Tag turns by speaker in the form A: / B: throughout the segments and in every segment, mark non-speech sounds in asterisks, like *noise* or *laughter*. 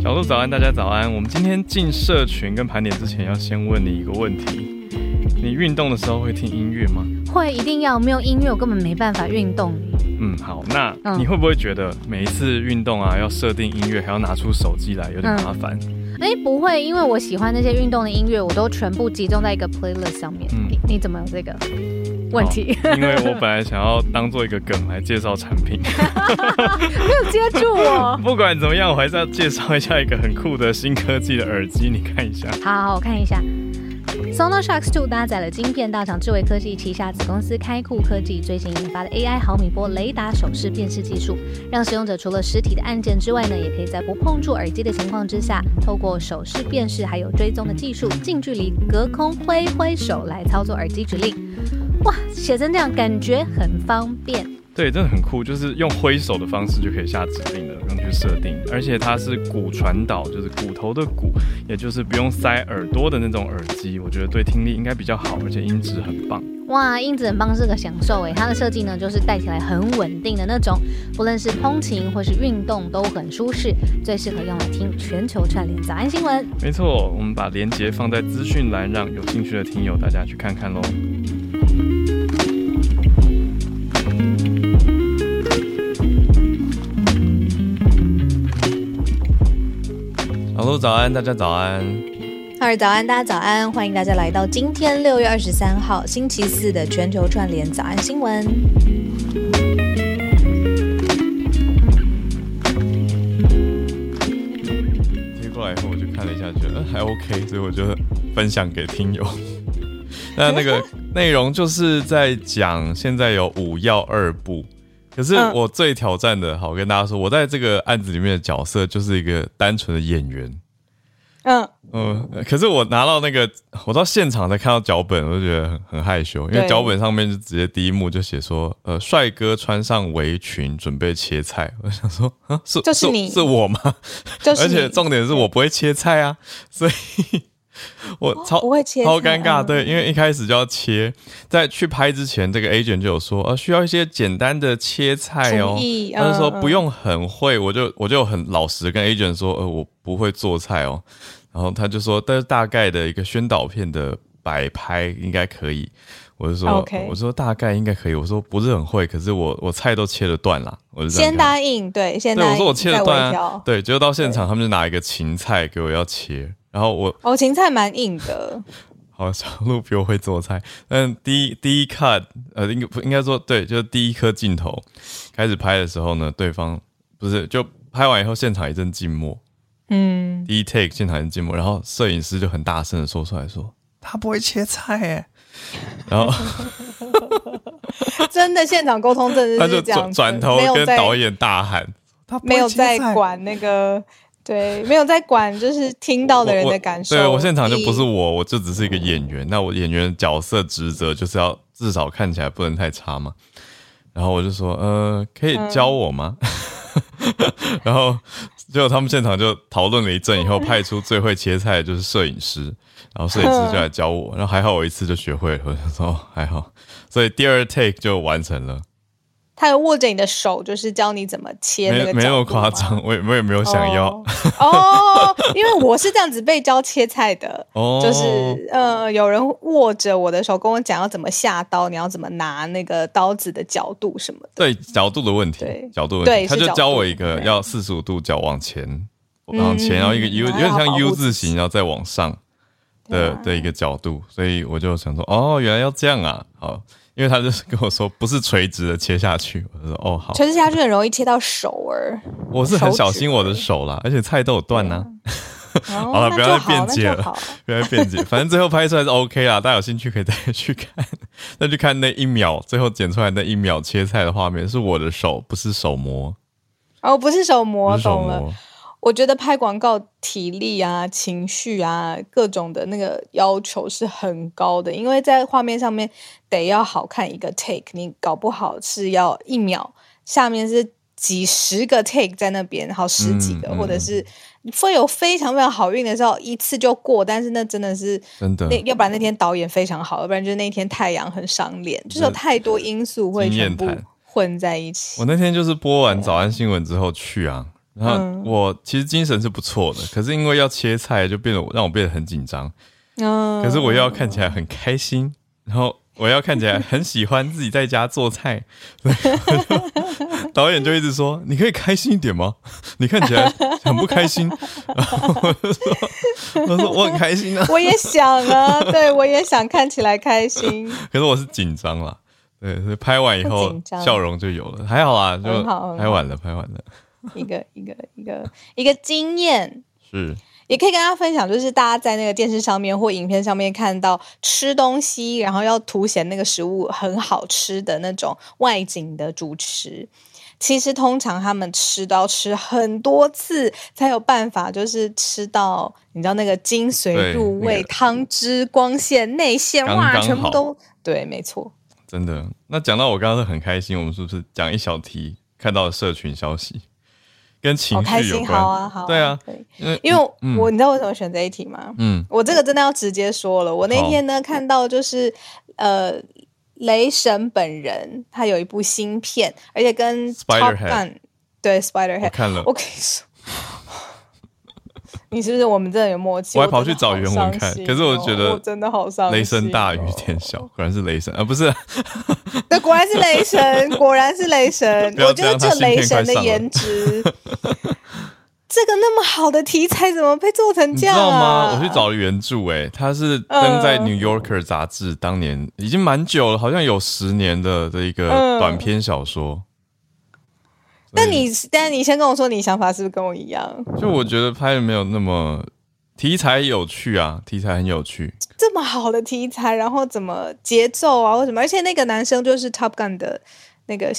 A: 小鹿早安，大家早安。我们今天进社群跟盘点之前，要先问你一个问题：你运动的时候会听音乐吗？
B: 会，一定要没有音乐，我根本没办法运动。
A: 嗯，好。那
B: 嗯
A: 你会不会觉得每一次运动啊，要设定音乐，还要拿出手机来，有点麻烦？
B: 哎，不会，因为我喜欢那些运动的音乐，我都全部集中在一个 playlist 上面。
A: 嗯
B: 你你怎么有这个问题？
A: 因为我本来想要当做一个梗来介绍产品，*laughs*
B: 没有接住我。*laughs*
A: 不管怎么样，我还是要介绍一下一个很酷的新科技的耳机，你看一下。
B: 好好，我看一下。SonoSharks 2搭载了晶片大厂智慧科技旗下子公司开酷科技最新研发的 AI 毫米波雷达手势辨识技术，让使用者除了实体的按键之外呢，也可以在不碰触耳机的情况之下，透过手势辨识还有追踪的技术，近距离隔空挥挥手来操作耳机指令。哇，写成这样感觉很方便。
A: 对，真的很酷，就是用挥手的方式就可以下指令了，不用去设定。而且它是骨传导，就是骨头的骨，也就是不用塞耳朵的那种耳机。我觉得对听力应该比较好，而且音质很棒。
B: 哇，音质很棒，是个享受诶。它的设计呢，就是戴起来很稳定的那种，不论是通勤或是运动都很舒适，最适合用来听全球串联早安新闻。
A: 没错，我们把链接放在资讯栏，让有兴趣的听友大家去看看喽。早安，大家早安。
B: 二早安，大家早安，欢迎大家来到今天六月二十三号星期四的全球串联早安新闻。
A: 贴过来以后，我就看了一下，觉得呃还 OK，所以我就分享给听友。那那个内容就是在讲现在有五要二部，可是
B: 嗯
A: 我最挑战的，好我跟大家说，我在这个案子里面的角色就是一个单纯的演员。
B: 嗯，
A: 嗯，可是我拿到那个，我到现场才看到脚本，我就觉得很很害羞，因为
B: 对
A: 脚本上面就直接第一幕就写说，呃，帅哥穿上围裙准备切菜。*laughs* 我想说，*laughs* 啊，是
B: 就是你
A: 是我吗？
B: 就是
A: 而且重点是我不会切菜啊，所以 *laughs* 我超、
B: 不会切菜
A: 超尴尬。
B: 嗯
A: 对，因为一开始就要切，在去拍之前，这个 agent 就有说，呃，需要一些简单的切菜哦。他就说
B: 嗯
A: 不用很会，我就我就很老实跟 agent 说，呃，我不会做菜哦。然后他就说，但是大概的一个宣导片的摆拍应该可以。我就说我说大概应该可以。我说不是很会，可是我我菜都切了断了。我就
B: 先答应，对，先
A: 对，
B: 答应，
A: 我说我切了断。对，结果到现场他们就拿一个芹菜给我要切，然后我
B: 哦，芹菜蛮硬的，*laughs*
A: 好小鹿比我会做菜，但第一第一 cut 呃应该不应该说对，就是第一颗镜头开始拍的时候呢，对方不是就拍完以后现场一阵静默，
B: 嗯，
A: 第一 take 现场一阵静默，然后摄影师就很大声的说出来说他不会切菜哎，然后 *laughs* *laughs*
B: 真的现场沟通真
A: 他就
B: 的是这样子，
A: 转转头跟导演大喊他
B: 没有在管那个，对，没有在管就是听到的人的感受。
A: 对我现场就不是我，我就只是一个演员。那我演员角色职责就是要至少看起来不能太差嘛。然后我就说，呃，可以教我吗？*laughs* 然后结果他们现场就讨论了一阵，以后派出最会切菜的就是摄影师，然后摄影师就来教我，然后还好我一次就学会了，我就说哦还好，所以第二 take 就完成了，
B: 他有握着你的手，就是教你怎么切那个
A: 没没那么
B: 角度吗
A: 夸张，我也我也没有想要
B: 哦哦，因为我是这样子被教切菜的，*laughs*
A: 哦，
B: 就是呃，有人握着我的手跟我讲要怎么下刀，你要怎么拿那个刀子的角度什么的。
A: 对角度的问题
B: 对，
A: 角度的问题，他
B: 对是角
A: 就教我一个要四十五度角往前，
B: 嗯
A: 往前，然后一个 U 有
B: 还
A: 点像 U 字形，然后再往上的的一个角度，所以我就想说，哦，原来要这样啊，好，因为他就是跟我说不是垂直的切下去，我就说哦好，
B: 垂直下去很容易切到手儿。
A: 我是很小心我的手啦，而且菜都有断呐、*laughs*
B: 好
A: 好了不要再辩解了。*laughs* 不要再辩解，反正最后拍出来是 OK 啦，大家有兴趣可以再去看，再去看那一秒，最后剪出来那一秒切菜的画面，是我的手，不是手模，
B: 哦，不是手模，懂了。
A: 模。
B: 我觉得拍广告体力啊、情绪啊、各种的那个要求是很高的，因为在画面上面得要好看一个 take，你搞不好是要一秒，下面是
C: 几十个 take 在那边，然后十几个，
A: 嗯嗯
C: 或者是会有非常非常好运的时候，一次就过。但是那真的是
A: 真的
C: 那要不然那天导演非常好，要不然就是那天太阳很赏脸，就是有太多因素会全部混在一起
A: 我。那天就是播完早安新闻之后去啊，然后
C: 嗯
A: 我其实精神是不错的，可是因为要切菜，就变得我让我变得很紧张。
C: 嗯，
A: 可是我又要看起来很开心，然后我要看起来很喜欢自己在家做菜，*laughs* 导演就一直说：“你可以开心一点吗？你看起来很不开心。”然后我就说：“我说我很开心啊，
C: 我也想啊，对我也想看起来开心。*laughs*
A: 可是我是紧张了。”对，所以拍完以后笑容就有了，还好啊，就拍完了，拍完了，
C: 一个一个一个一个经验，
A: 是
C: 也可以跟大家分享，就是大家在那个电视上面或影片上面看到吃东西，然后要凸显那个食物很好吃的那种外景的主持。其实通常他们吃都要吃很多次，才有办法，就是吃到你知道那个精髓入味，
A: 那个
C: 汤汁、光线、内馅，哇，
A: 刚刚好
C: 全部都对，没错。
A: 真的。那讲到我刚刚是很开心，我们是不是讲一小题看到的社群消息，跟情
C: 好开心，
A: 绪有关？
C: 好啊，好
A: 对啊，
C: 对。
A: 因为
C: 因为我、
A: 嗯
C: 你知道为什么选这一题吗？
A: 嗯，
C: 我这个真的要直接说了。我那天呢看到就是呃，雷神本人他有一部新片，而且跟 Top
A: Spiderhead
C: Gun 对 Spiderhead，
A: 看了
C: 我，跟你说。你是不是我们真的有默契？
A: 我还跑去找原文看可是我
C: 哦
A: 觉得
C: 我真的好伤心、哦。
A: 雷声大雨点小，果然是雷神啊，不是
C: 对，果然是雷神，果然是雷神。*laughs* 我觉得
A: 这
C: 雷神的颜值，这个那么好的题材怎么被做成
A: 你
C: 这样
A: 知道吗？
C: 啊？
A: 我去找了原著，哎，它是登在《
C: 嗯
A: New Yorker》杂志，当年已经蛮久了，好像有十年的的一个
C: 嗯
A: 短篇小说。
C: 但你，但你先跟我说，你想法是不是跟我一样？
A: 就我觉得拍的没有那么题材有趣啊，题材很有趣，
C: 这么好的题材，然后怎么节奏啊，或什么？而且那个男生就是 Top Gun 的那个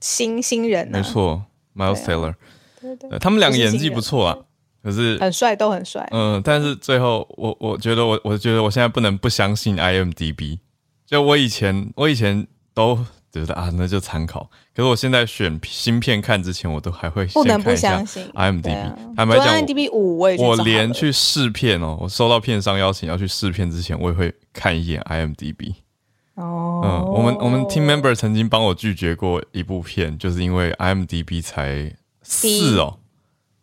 C: 新新人、啊，
A: 没，错，Miles Taylor，
C: 对对
A: 呃他们两个演技不错啊，可是
C: 很帅，都很帅。
A: 嗯，但是最后我我觉得我我觉得我现在不能不相信 IMDB，就我以前我以前都觉得啊那就参考，可是我现在选芯片看之前，我都还会
C: 不能不相信。
A: IMDB
C: 对啊。
A: 坦白讲，我
C: IMDB 五我也
A: 我连去试片哦，我收到片商邀请要去试片之前，我也会看一眼 IMDB。
C: 哦，
A: 嗯，我们我们 team member 曾经帮我拒绝过一部片，就是因为 IMDB 才四哦，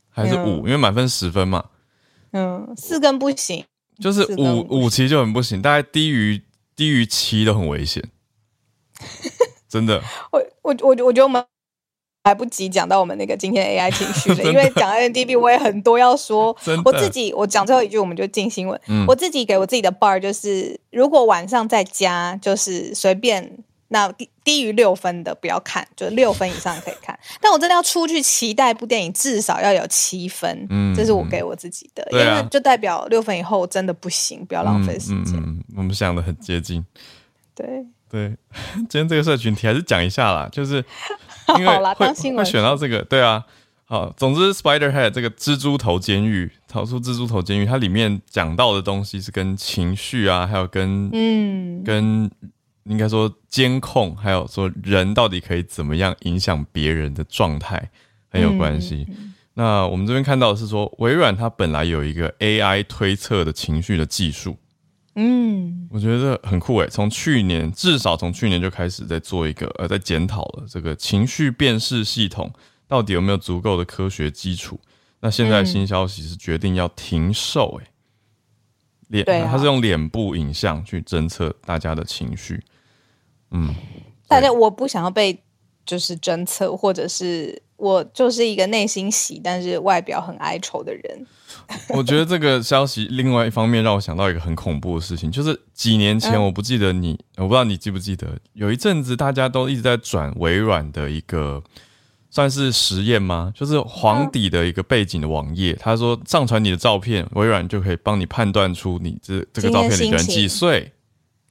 A: 还是五？
C: 嗯
A: 因为满分十分嘛，
C: 嗯四根不行，
A: 就是
C: 五
A: 五五其实就很不行，大概低于低于七都很危险，*laughs* 真的。
C: 我我我我觉得我们来不及讲到我们那个今天 AI 情绪了，*laughs* 因为讲 IMDB 我也很多要说。*laughs* 我自己我讲最后一句我们就进新闻。
A: 嗯
C: 我自己给我自己的 bar 就是，如果晚上在家就是随便。那低低于六分的不要看，就六分以上可以看。但我真的要出去期待一部电影，至少要有七分，
A: 嗯
C: 这是我给我自己的，因为就代表六分以后真的不行，不要浪费时间。
A: 嗯嗯嗯，我们想的很接近。
C: 对，
A: 对，*laughs* 今天这个社群题还是讲一下啦，就是 *laughs* 因为
C: 好啦
A: 会
C: 当
A: 选到这个，对啊。好，总之，Spiderhead 这个蜘蛛头监狱，逃出蜘蛛头监狱，它里面讲到的东西是跟情绪啊，还有跟、
C: 嗯，
A: 跟应该说监控，还有说人到底可以怎么样影响别人的状态很有关系。
C: 嗯
A: 那我们这边看到的是说，微软它本来有一个 AI 推测的情绪的技术，
C: 嗯
A: 我觉得很酷诶，从去年至少从去年就开始在做一个呃，在检讨了这个情绪辨识系统到底有没有足够的科学基础。那现在新消息是决定要停售诶，脸它是用脸部影像去侦测大家的情绪。嗯，
C: 大家我不想要被就是侦测，或者是我就是一个内心喜，但是外表很哀愁的人。*laughs*
A: 我觉得这个消息另外一方面让我想到一个很恐怖的事情，就是几年前
C: 嗯
A: 我不记得你，我不知道你记不记得，有一阵子大家都一直在转微软的一个算是实验吗？就是黄底的一个背景的网页，他说上传你的照片，微软就可以帮你判断出你这这个照片里的人几岁。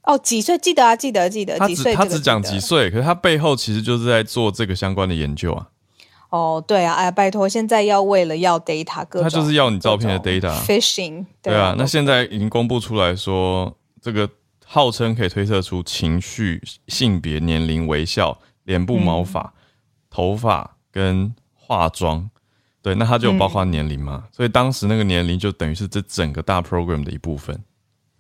C: 哦，几岁？记得啊，记得记得，
A: 他？只他只讲。几岁，可是他背后其实就是在做这个相关的研究啊。
C: 哦，对啊，哎呀，拜托，现在要为了要 data，各
A: 他就是要你照片的 data
C: phishing，
A: 对啊，那
C: 都
A: 现在已经公布出来说，这个号称可以推测出情绪、性别、年龄、微笑、脸部毛发、头发跟化妆。对，那它就有包括年龄嘛，所以当时那个年龄就等于是这整个大 program 的一部分。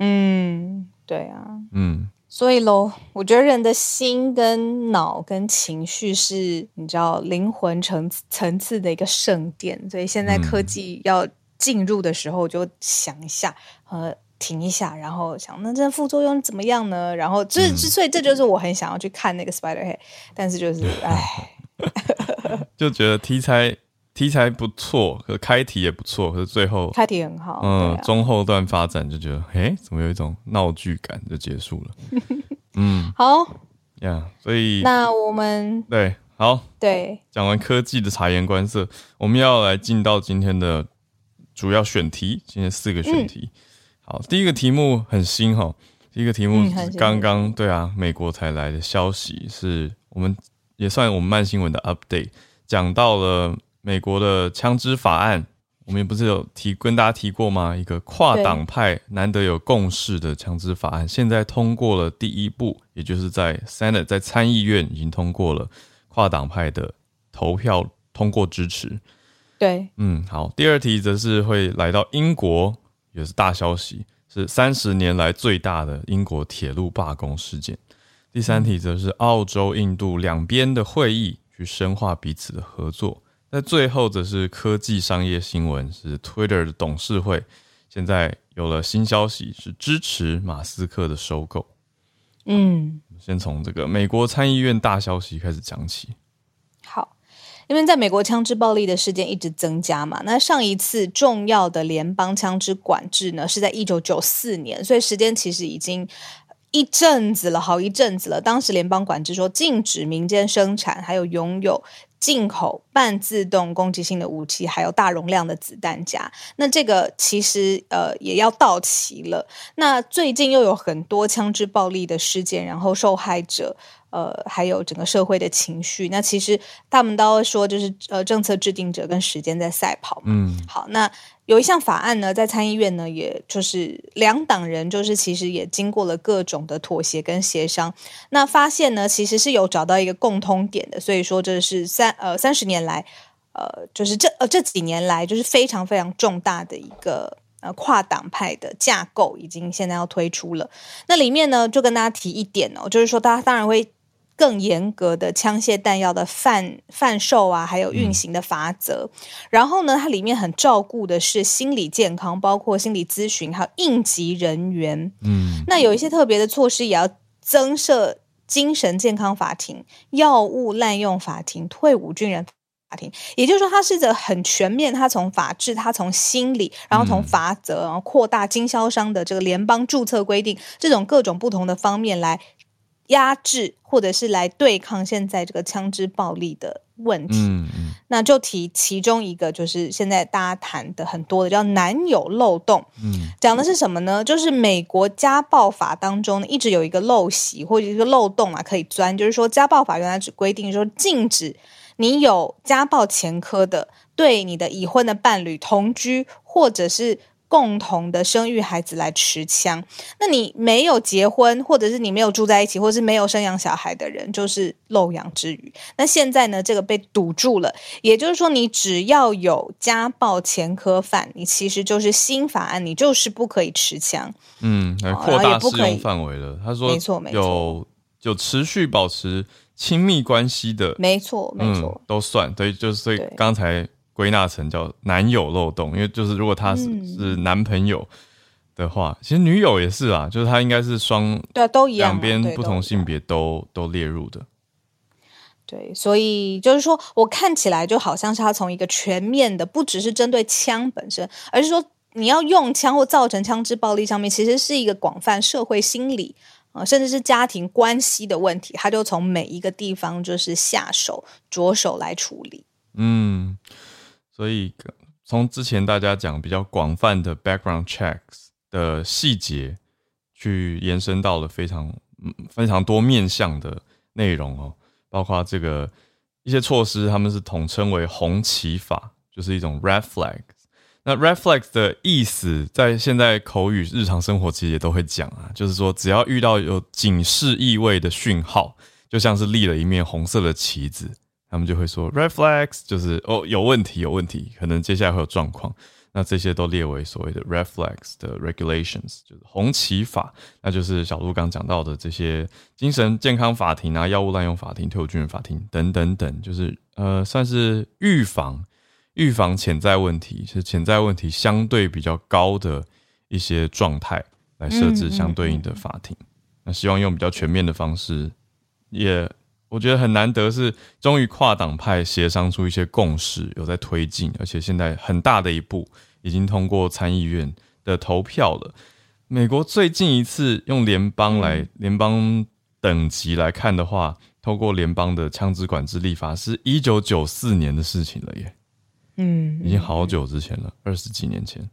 C: 嗯，对啊，
A: 嗯，
C: 所以喽，我觉得人的心跟脑跟情绪是你知道灵魂层层次的一个圣殿，所以现在科技要进入的时候，就想一下，呃，停一下，然后想那这副作用怎么样呢？然后这之所以这就是我很想要去看那个 Spiderhead，但是就是唉，*laughs*
A: 就觉得题材。题材不错，可开题也不错，可是最后
C: 开题很好，
A: 嗯，中后段发展就觉得，哎，怎么有一种闹剧感就结束了？*laughs* 嗯，
C: 好
A: 呀，所以
C: 那我们
A: 对好
C: 对
A: 讲完科技的察言观色，我们要来进到今天的主要选题，今天四个选题。好，第一个题目很新哈，第一个题目刚刚对啊，美国才来的消息，是我们也算我们慢新闻的 update，讲到了。美国的枪支法案，我们也不是有提跟大家提过吗？一个跨党派难得有共识的枪支法案，现在通过了第一步，也就是在 Senate 在参议院已经通过了跨党派的投票通过支持。
C: 对，
A: 嗯，好。第二题则是会来到英国，也是大消息，是三十年来最大的英国铁路罢工事件。第三题则是澳洲、印度两边的会议，去深化彼此的合作。那最后则是科技商业新闻，是 Twitter 的董事会现在有了新消息，是支持马斯克的收购。
C: 嗯，
A: 先从这个美国参议院大消息开始讲起。
C: 好，因为在美国枪支暴力的事件一直增加嘛，那上一次重要的联邦枪支管制呢，是在一九九四年，所以时间其实已经一阵子了，好一阵子了。当时联邦管制说禁止民间生产，还有拥有。进口半自动攻击性的武器，还有大容量的子弹夹，那这个其实呃也要到期了。那最近又有很多枪支暴力的事件，然后受害者。呃，还有整个社会的情绪，那其实他们都说，就是呃，政策制定者跟时间在赛跑嘛。
A: 嗯，
C: 好，那有一项法案呢，在参议院呢，也就是两党人，就是其实也经过了各种的妥协跟协商，那发现呢，其实是有找到一个共通点的，所以说这是三呃三十年来，呃，就是这呃这几年来，就是非常非常重大的一个。呃，跨党派的架构已经现在要推出了。那里面呢，就跟大家提一点哦，就是说，大家当然会更严格的枪械弹药的贩贩售啊，还有运行的法则。然后呢，它里面很照顾的是心理健康，包括心理咨询，还有应急人员。
A: 嗯，
C: 那有一些特别的措施，也要增设精神健康法庭、药物滥用法庭、退伍军人。法庭，也就是说，它是一个很全面，它从法治，它从心理，然后从法则，然后扩大经销商的这个联邦注册规定，这种各种不同的方面来压制，或者是来对抗现在这个枪支暴力的问题。
A: 嗯嗯，
C: 那就提其中一个，就是现在大家谈的很多的叫男友漏洞。
A: 嗯，
C: 讲的是什么呢？就是美国家暴法当中一直有一个陋习或者一个漏洞啊，可以钻，就是说家暴法原来只规定说禁止。你有家暴前科的，对你的已婚的伴侣同居，或者是共同的生育孩子来持枪，那你没有结婚，或者是你没有住在一起，或是没有生养小孩的人，就是漏养之余。那现在呢，这个被堵住了，也就是说，你只要有家暴前科犯，你其实就是新法案，你就是不可以持枪。
A: 嗯，来扩大适用范围了。他说，
C: 没错，没错，
A: 有有持续保持。亲密关系的，
C: 没错，没错，
A: 都算对，就是所以刚才归纳成叫男友漏洞，因为就是如果他是是男朋友的话，其实女友也是啊，就是他应该是双
C: 对都一样，
A: 两边不同性别都都列入的。
C: 对，所以就是说我看起来就好像是他从一个全面的，不只是针对枪本身，而是说你要用枪或造成枪支暴力上面，其实是一个广泛社会心理。啊，甚至是家庭关系的问题，他就从每一个地方就是下手着手来处理。
A: 嗯，所以从之前大家讲比较广泛的 background checks 的细节，去延伸到了非常非常多面向的内容哦，包括这个一些措施，他们是统称为红旗法，就是一种 red flag。那 reflex 的意思，在现在口语日常生活其实也都会讲啊，就是说只要遇到有警示意味的讯号，就像是立了一面红色的旗子，他们就会说 red flags，就是哦有问题有问题，可能接下来会有状况。那这些都列为所谓的 red flags 的 regulations，就是红旗法，那就是小鹿刚讲到的这些精神健康法庭啊、药物滥用法庭、退伍军人法庭等等等，就是呃算是预防预防潜在问题，是潜在问题相对比较高的一些状态来设置相对应的法庭。那希望用比较全面的方式，也我觉得很难得是终于跨党派协商出一些共识，有在推进，而且现在很大的一步。已经通过参议院的投票了。美国最近一次用联邦来联邦等级来看的话，透过联邦的枪支管制立法，是一九九四年的事情了耶。嗯，已经好久之前了，二十几年前。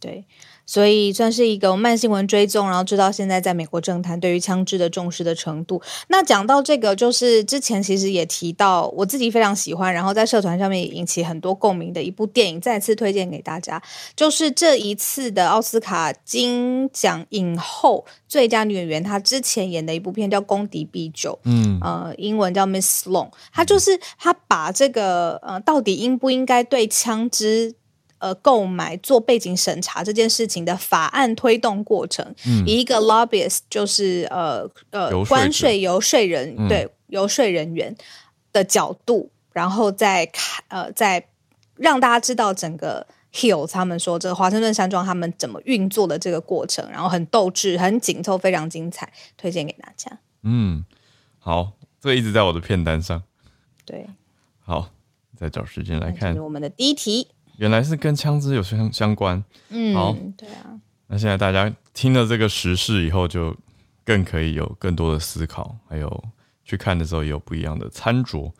C: 对。所以算是一个慢新闻追踪，然后知道现在在美国政坛对于枪支的重视的程度。那讲到这个，就是之前其实也提到，我自己非常喜欢，然后在社团上面也引起很多共鸣的一部电影，再次推荐给大家，就是这一次的奥斯卡金奖影后最佳女演员，她之前演的一部片叫《攻敌必救》，嗯，呃，英文叫 Miss Long，她就是她把这个呃，到底应不应该对枪支。呃，购买做背景审查这件事情的法案推动过程，以一个 lobbyist 就是呃呃关税游说人对游说人员的角度，然后再看呃再让大家知道整个 Hill 他们说这个华盛顿山庄他们怎么运作的这个过程，然后很斗志很紧凑，非常精彩，推荐给大家。
A: 嗯，好，这一直在我的片单上。
C: 对，
A: 好，再找时间来看
C: 我们的第一题。
A: 原来是跟枪支有相相关，
C: 嗯，好，对啊。
A: 那现在大家听了这个时事以后，就更可以有更多的思考，还有去看的时候也有不一样的餐桌。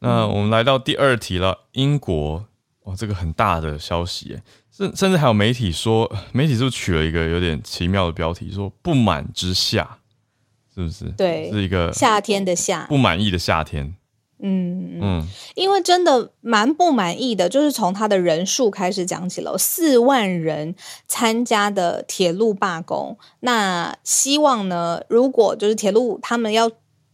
A: 那我们来到第二题了，英国，哇，这个很大的消息，甚甚至还有媒体说，媒体是不是取了一个有点奇妙的标题，说不满之夏，是不是？
C: 对，
A: 是一个
C: 夏天的夏，
A: 不满意的夏天。
C: 嗯嗯，因为真的蛮不满意的，就是从他的人数开始讲起了，四万人参加的铁路罢工。那希望呢，如果就是铁路他们要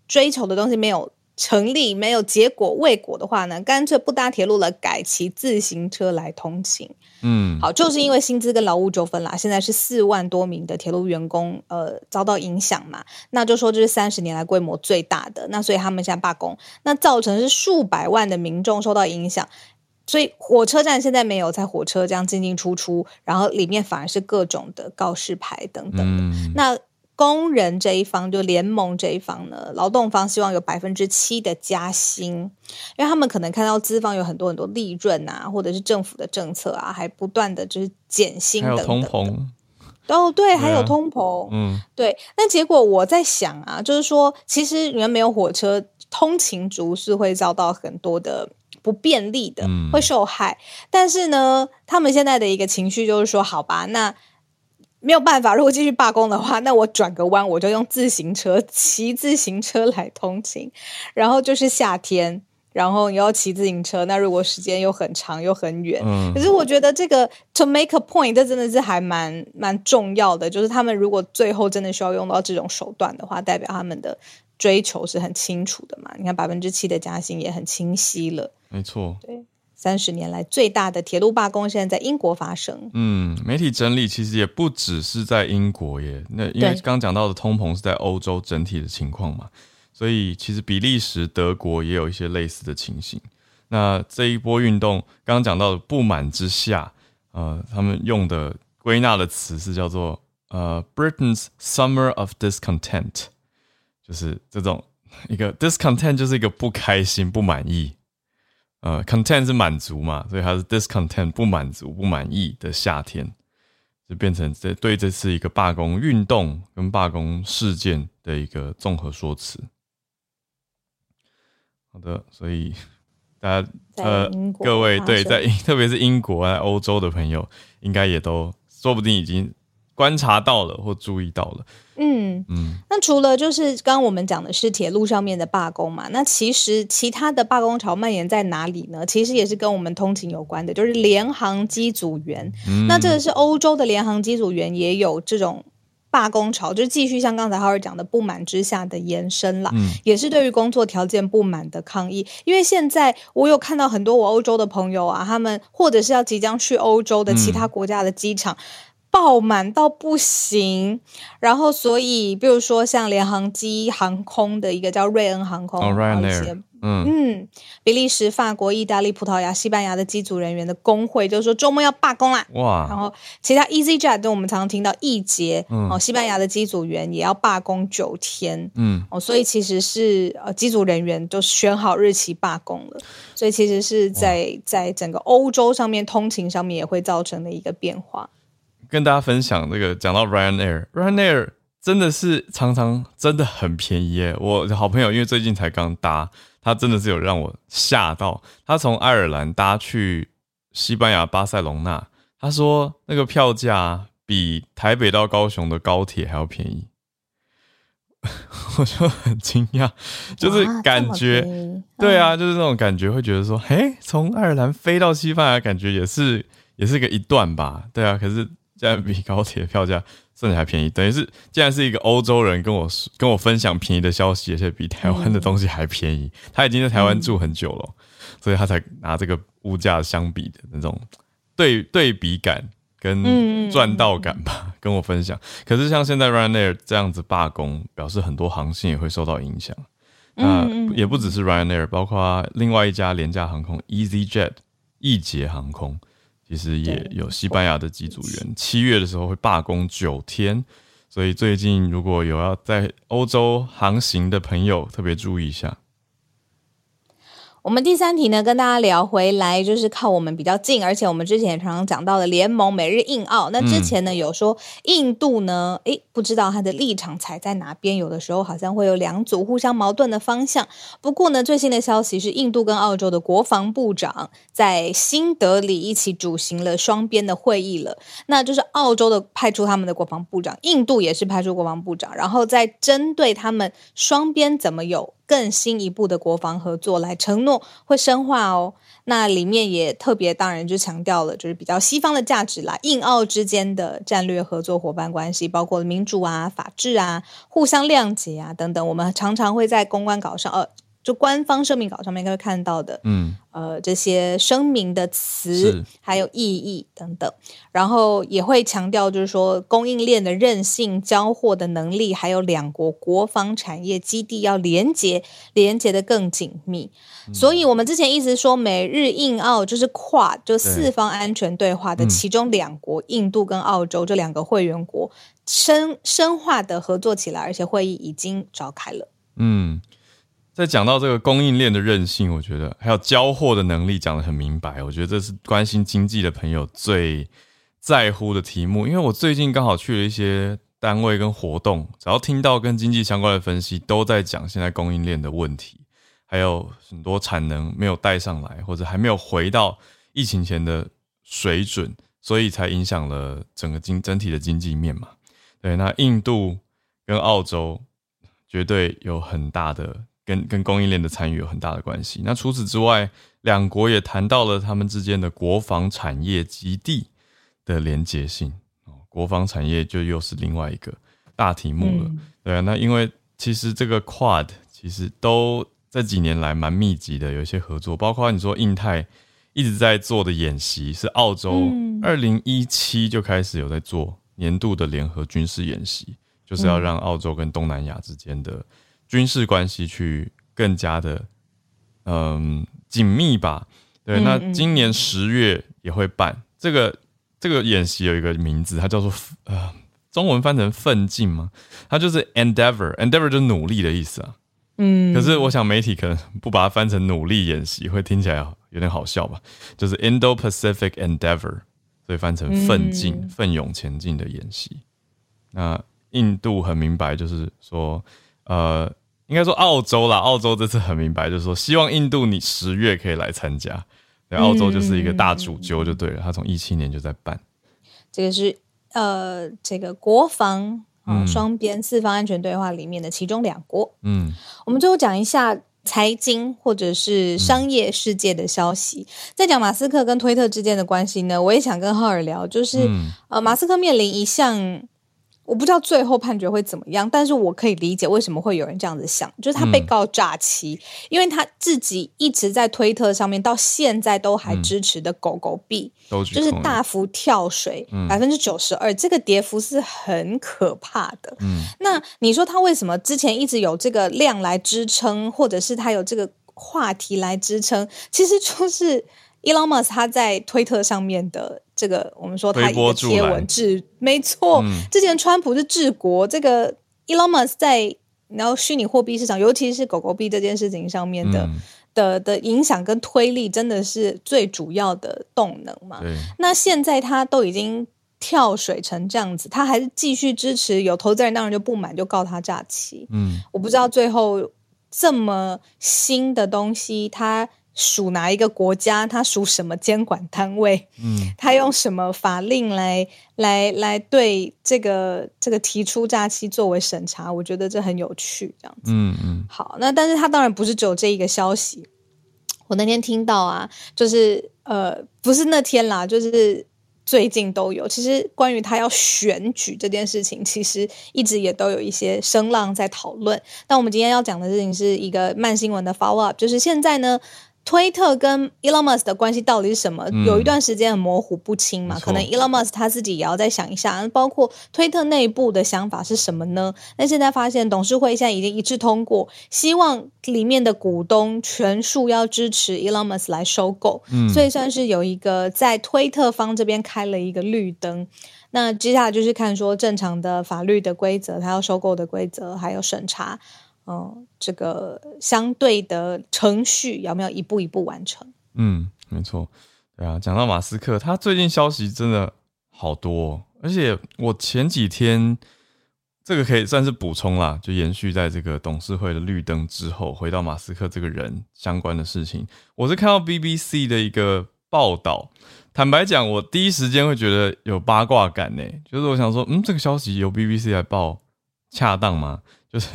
C: 追求的东西没有。成立没有结果未果的话呢，干脆不搭铁路了，改骑自行车来通勤。嗯，好，就是因为薪资跟劳务纠纷啦。现在是四万多名的铁路员工呃遭到影响嘛，那就说这是三十年来规模最大的。那所以他们现在罢工，那造成是数百万的民众受到影响。所以火车站现在没有在火车这样进进出出，然后里面反而是各种的告示牌等等的。那工人这一方就联盟这一方呢，劳动方希望有百分之七的加薪，因为他们可能看到资方有很多很多利润啊，或者是政府的政策啊，还不断的就是减薪等等。
A: 通膨。
C: 哦，对，还有通膨。嗯，对。那结果我在想啊，就是说，其实你们没有火车，通勤族是会遭到很多的不便利的，会受害。但是呢，他们现在的一个情绪就是说，好吧，那。没有办法，如果继续罢工的话，那我转个弯，我就用自行车骑自行车来通勤。然后就是夏天，然后你要骑自行车，那如果时间又很长又很远，可是我觉得这个 to make a point，这真的是还蛮蛮重要的。就是他们如果最后真的需要用到这种手段的话，代表他们的追求是很清楚的嘛？你看百分之七的加薪也很清晰了，
A: 没错，
C: 对。三十年来最大的铁路罢工，现在在英国发生。
A: 嗯，媒体整理其实也不只是在英国耶。那因为刚讲到的通膨是在欧洲整体的情况嘛，所以其实比利时、德国也有一些类似的情形。那这一波运动，刚刚讲到的不满之下，呃，他们用的归纳的词是叫做呃，Britain's Summer of Discontent，就是这种一个 discontent 就是一个不开心、不满意。呃，content 是满足嘛，所以它是 discontent 不满足、不满意的夏天，就变成这对这次一个罢工运动跟罢工事件的一个综合说辞。好的，所以 *laughs* 大家呃，各位对在 *laughs* 特别是英国啊欧洲的朋友，应该也都说不定已经观察到了或注意到了。
C: 嗯嗯，那除了就是刚刚我们讲的是铁路上面的罢工嘛，那其实其他的罢工潮蔓延在哪里呢？其实也是跟我们通勤有关的，就是联航机组员。那这个是欧洲的联航机组员也有这种。罢工潮，就是继续像刚才浩儿讲的不满之下的延伸啦，
A: 嗯
C: 也是对于工作条件不满的抗议。因为现在我有看到很多我欧洲的朋友啊，他们或者是要即将去欧洲的其他国家的机场。爆满到不行，然后所以比如说像联航机航空的一个叫瑞恩航空，
A: 嗯。
C: 嗯，比利时、法国、意大利、葡萄牙、西班牙的机组人员的工会就说周末要罢工啦。
A: 哇。
C: 然，后其他 EasyJet 就我们常常听到一节，
A: 嗯。
C: 哦，西班牙的机组员也要罢工九天。
A: 嗯，
C: 哦，所以其实是呃，机组人员都选好日期罢工了，所以其实是在在整个欧洲上面通勤上面也会造成的一个变化。
A: 跟大家分享这个，讲到 Ryanair，Ryanair 真的是常常真的很便宜耶。我的好朋友因为最近才刚搭，他真的是有让我吓到。他从爱尔兰搭去西班牙巴塞隆纳，他说那个票价比台北到高雄的高铁还要便宜。*laughs* 我就很惊讶，就是感觉对啊，就是那种感觉，会觉得说，嘿，从爱尔兰飞到西班牙，感觉也是也是个一段吧？对啊，可是竟然比高铁票价甚至还便宜，等于是竟然是一个欧洲人跟我说跟我分享便宜的消息，而且比台湾的东西还便宜。他已经在台湾住很久了，所以他才拿这个物价相比的那种对对比感跟赚到感吧，跟我分享。可是像现在 Ryanair 这样子罢工，表示很多航线也会受到影响。那也不只是 Ryanair，包括另外一家廉价航空 EasyJet 易捷航空，其实也有西班牙的机组员七月的时候会罢工九天，所以最近如果有要在欧洲航行的朋友，特别注意一下。
C: 我们第三题呢，跟大家聊回来，就是靠我们比较近，而且我们之前也常常讲到的联盟美日印澳。那之前呢，有说印度呢，诶，不知道他的立场踩在哪边，有的时候好像会有两组互相矛盾的方向。不过呢，最新的消息是，印度跟澳洲的国防部长在新德里一起主行了双边的会议了。那就是澳洲的派出他们的国防部长，印度也是派出国防部长，然后再针对他们双边怎么有更新一步的国防合作来承诺会深化哦。那里面也特别当然就强调了，就是比较西方的价值啦，印澳之间的战略合作伙伴关系，包括民主啊、法治啊、互相谅解啊等等，我们常常会在公关稿上，呃，就官方声明稿上面应该会看到的。
A: 嗯，
C: 呃这些声明的词，还有意义等等，然后也会强调，就是说供应链的韧性、交货的能力，还有两国国防产业基地要连接，连接的更紧密。所以，我们之前一直说美日印澳就是跨就四方安全对话的
A: 嗯
C: 其中两国，印度跟澳洲这两个会员国深深化的合作起来，而且会议已经召开了。
A: 嗯，在讲到这个供应链的韧性，我觉得还有交货的能力讲得很明白。我觉得这是关心经济的朋友最在乎的题目。因为我最近刚好去了一些单位跟活动，只要听到跟经济相关的分析，都在讲现在供应链的问题，还有很多产能没有带上来，或者还没有回到疫情前的水准，所以才影响了整个经整体的经济面嘛。对，那印度跟澳洲绝对有很大的跟跟供应链的参与有很大的关系。那除此之外，两国也谈到了他们之间的国防产业基地的连结性哦，国防产业就又是另外一个大题目了。
C: 嗯
A: 对啊，那因为其实这个 Quad 其实都这几年来蛮密集的，有一些合作，包括你说印太一直在做的演习，是澳洲
C: 嗯
A: 二零一七就开始有在做年度的联合军事演习，就是要让澳洲跟东南亚之间的军事关系去更加的嗯紧密吧。对，
C: 嗯
A: 那
C: 嗯
A: 今年十月也会办这个这个演习有一个名字，它叫做呃中文翻成奋进吗？它就是 endeavor，endeavor 就是努力的意思啊。
C: 嗯
A: 可是我想媒体可能不把它翻成努力演习，会听起来有点好笑吧？就是 Indo-Pacific Endeavor，所以翻成奋进、
C: 嗯
A: 奋勇前进的演习。那印度很明白，就是说，呃，应该说澳洲啦，澳洲这次很明白，就是说，希望印度你十月可以来参加。对，澳洲就是一个大主揪就对了，他从一七年就在办。
C: 这个是呃，这个国防啊、
A: 嗯
C: 双边四方安全对话里面的其中两国。
A: 嗯
C: 我们最后讲一下财经或者是商业世界的消息。在讲马斯克跟推特之间的关系呢，我也想跟浩尔聊，就是、
A: 嗯
C: 呃，马斯克面临一项我不知道最后判决会怎么样，但是我可以理解为什么会有人这样子想，就是他被告诈欺，因为他自己一直在推特上面到现在都还支持的狗狗币，就是大幅跳水百分之九十二，这个跌幅是很可怕的。嗯，那你说他为什么之前一直有这个量来支撑，或者是他有这个话题来支撑？其实就是 Elon Musk 他在推特上面的。这个我们说他一个贴文治，没错。之前川普是治国，这个 Elon Musk 在然后虚拟货币市场，尤其是狗狗币这件事情上面的的的影响跟推力，真的是最主要的动能嘛？那现在他都已经跳水成这样子，他还是继续支持，有投资人当然就不满，就告他诈欺。嗯，我不知道最后这么新的东西，他。属哪一个国家？它属什么监管单位？嗯，它用什么法令来来来对这个这个提出假期作为审查？我觉得这很有趣，这样子。嗯嗯。好，那但是它当然不是只有这一个消息。我那天听到啊，就是呃，不是那天啦，就是最近都有。其实关于他要选举这件事情，其实一直也都有一些声浪在讨论。但我们今天要讲的事情是一个慢新闻的 follow up，就是现在呢。推特跟 Elon Musk 的关系到底是什么？有一段时间很模糊不清嘛，可能 Elon Musk 他自己也要再想一下，包括推特内部的想法是什么呢？那现在发现董事会现在已经一致通过，希望里面的股东全数要支持 Elon Musk 来收购，所以算是有一个在推特方这边开了一个绿灯。那接下来就是看说正常的法律的规则，他要收购的规则还有审查。嗯，这个相对的程序有没有一步一步完成？
A: 嗯，没错，对啊。讲到马斯克，他最近消息真的好多，而且我前几天这个可以算是补充啦，就延续在这个董事会的绿灯之后，回到马斯克这个人相关的事情。我是看到 BBC 的一个报道，坦白讲，我第一时间会觉得有八卦感呢，就是我想说，嗯，这个消息由 BBC 来报，恰当吗？就是。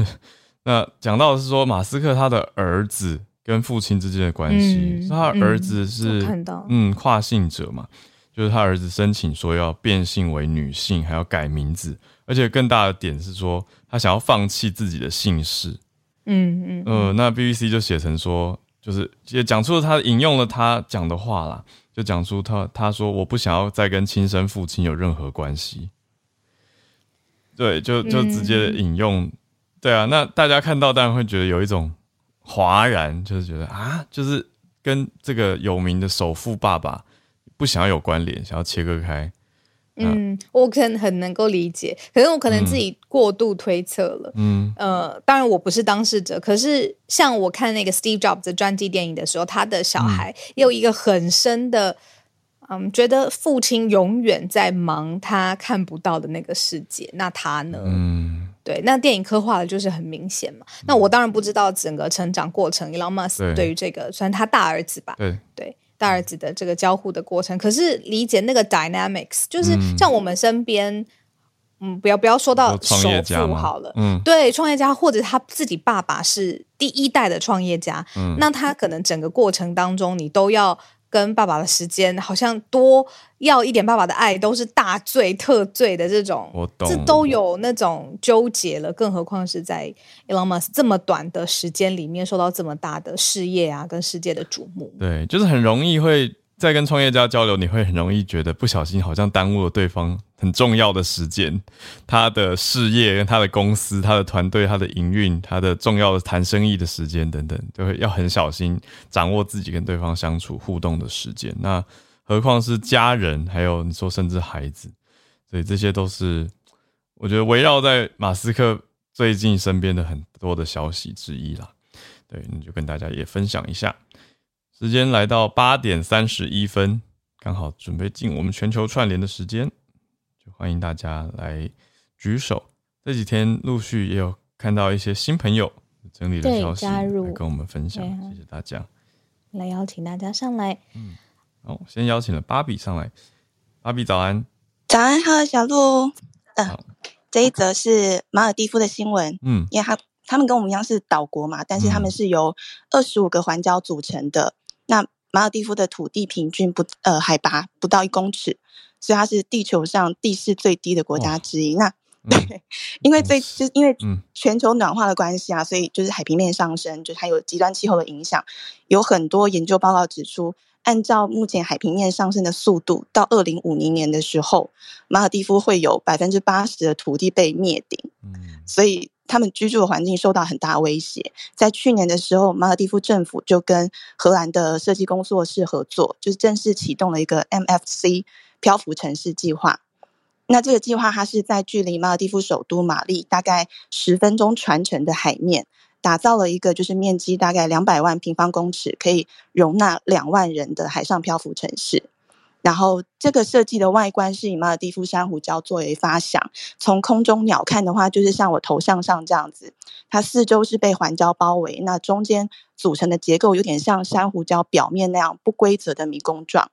A: 那讲到的是说，马斯克他的儿子跟父亲之间的关系，他儿子是嗯跨性者嘛，就是他儿子申请说要变性为女性，还要改名字，而且更大的点是说他想要放弃自己的姓氏。嗯嗯呃，那 BBC 就写成说，就是也讲出了他引用了他讲的话啦，就讲出他他说我不想要再跟亲生父亲有任何关系。对，就就直接引用。对啊，那大家看到当然会觉得有一种哗然，就是觉得啊，就是跟这个有名的首富爸爸不想要有关联，想要切割开。
C: 嗯，我可能很能够理解，可是我可能自己过度推测了。嗯，呃，当然我不是当事者，可是像我看那个 Steve Jobs 的传记电影的时候，他的小孩也有一个很深的，嗯，觉得父亲永远在忙他看不到的那个世界，那他呢？嗯。对，那电影刻画的就是很明显嘛。那我当然不知道整个成长过程，Elon Musk 对于这个算他大儿子吧，
A: 对
C: 对，大儿子的这个交互的过程。可是理解那个 dynamics，就是像我们身边，嗯，不要不要说到首富好了，嗯，对，创业家或者他自己爸爸是第一代的创业家，嗯，那他可能整个过程当中，你都要。跟爸爸的时间好像多要一点，爸爸的爱都是大罪特罪的这种，这都有那种纠结了。更何况是在 Elon Musk 这么短的时间里面受到这么大的事业啊，跟世界的瞩目。
A: 对，就是很容易会。在跟创业家交流，你会很容易觉得不小心好像耽误了对方很重要的时间，他的事业、跟他的公司、他的团队、他的营运、他的重要的谈生意的时间等等，都会要很小心掌握自己跟对方相处互动的时间。那何况是家人，还有你说甚至孩子，所以这些都是我觉得围绕在马斯克最近身边的很多的消息之一啦。对，那就跟大家也分享一下。时间来到八点三十一分，刚好准备进我们全球串联的时间，就欢迎大家来举手。这几天陆续也有看到一些新朋友整理的消息来跟我们分享，谢谢大家。
C: 来邀请大家上来。
A: 嗯，好，先邀请了芭比上来。芭比早安，
D: 早安，Hello 小鹿。嗯，这一则是马尔蒂夫的新闻。嗯，因为他他们跟我们一样是岛国嘛，但是他们是由二十五个环礁组成的。那马尔蒂夫的土地平均不呃海拔不到一公尺，所以它是地球上地势最低的国家之一。那对，因为最就是因为全球暖化的关系啊，所以就是海平面上升，就是还有极端气候的影响，有很多研究报告指出，按照目前海平面上升的速度，到二零五零年的时候，马尔蒂夫会有百分之八十的土地被灭顶。嗯，所以他们居住的环境受到很大威胁。在去年的时候，马尔蒂夫政府就跟荷兰的设计工作室合作，就是正式启动了一个 MFC 漂浮城市计划。那这个计划，它是在距离马尔蒂夫首都马利大概十分钟船程的海面，打造了一个就是面积大概两百万平方公尺，可以容纳两万人的海上漂浮城市。然后这个设计的外观是以马尔蒂夫珊瑚礁作为发想，从空中鸟看的话，就是像我头像上这样子，它四周是被环礁包围，那中间组成的结构有点像珊瑚礁表面那样不规则的迷宫状。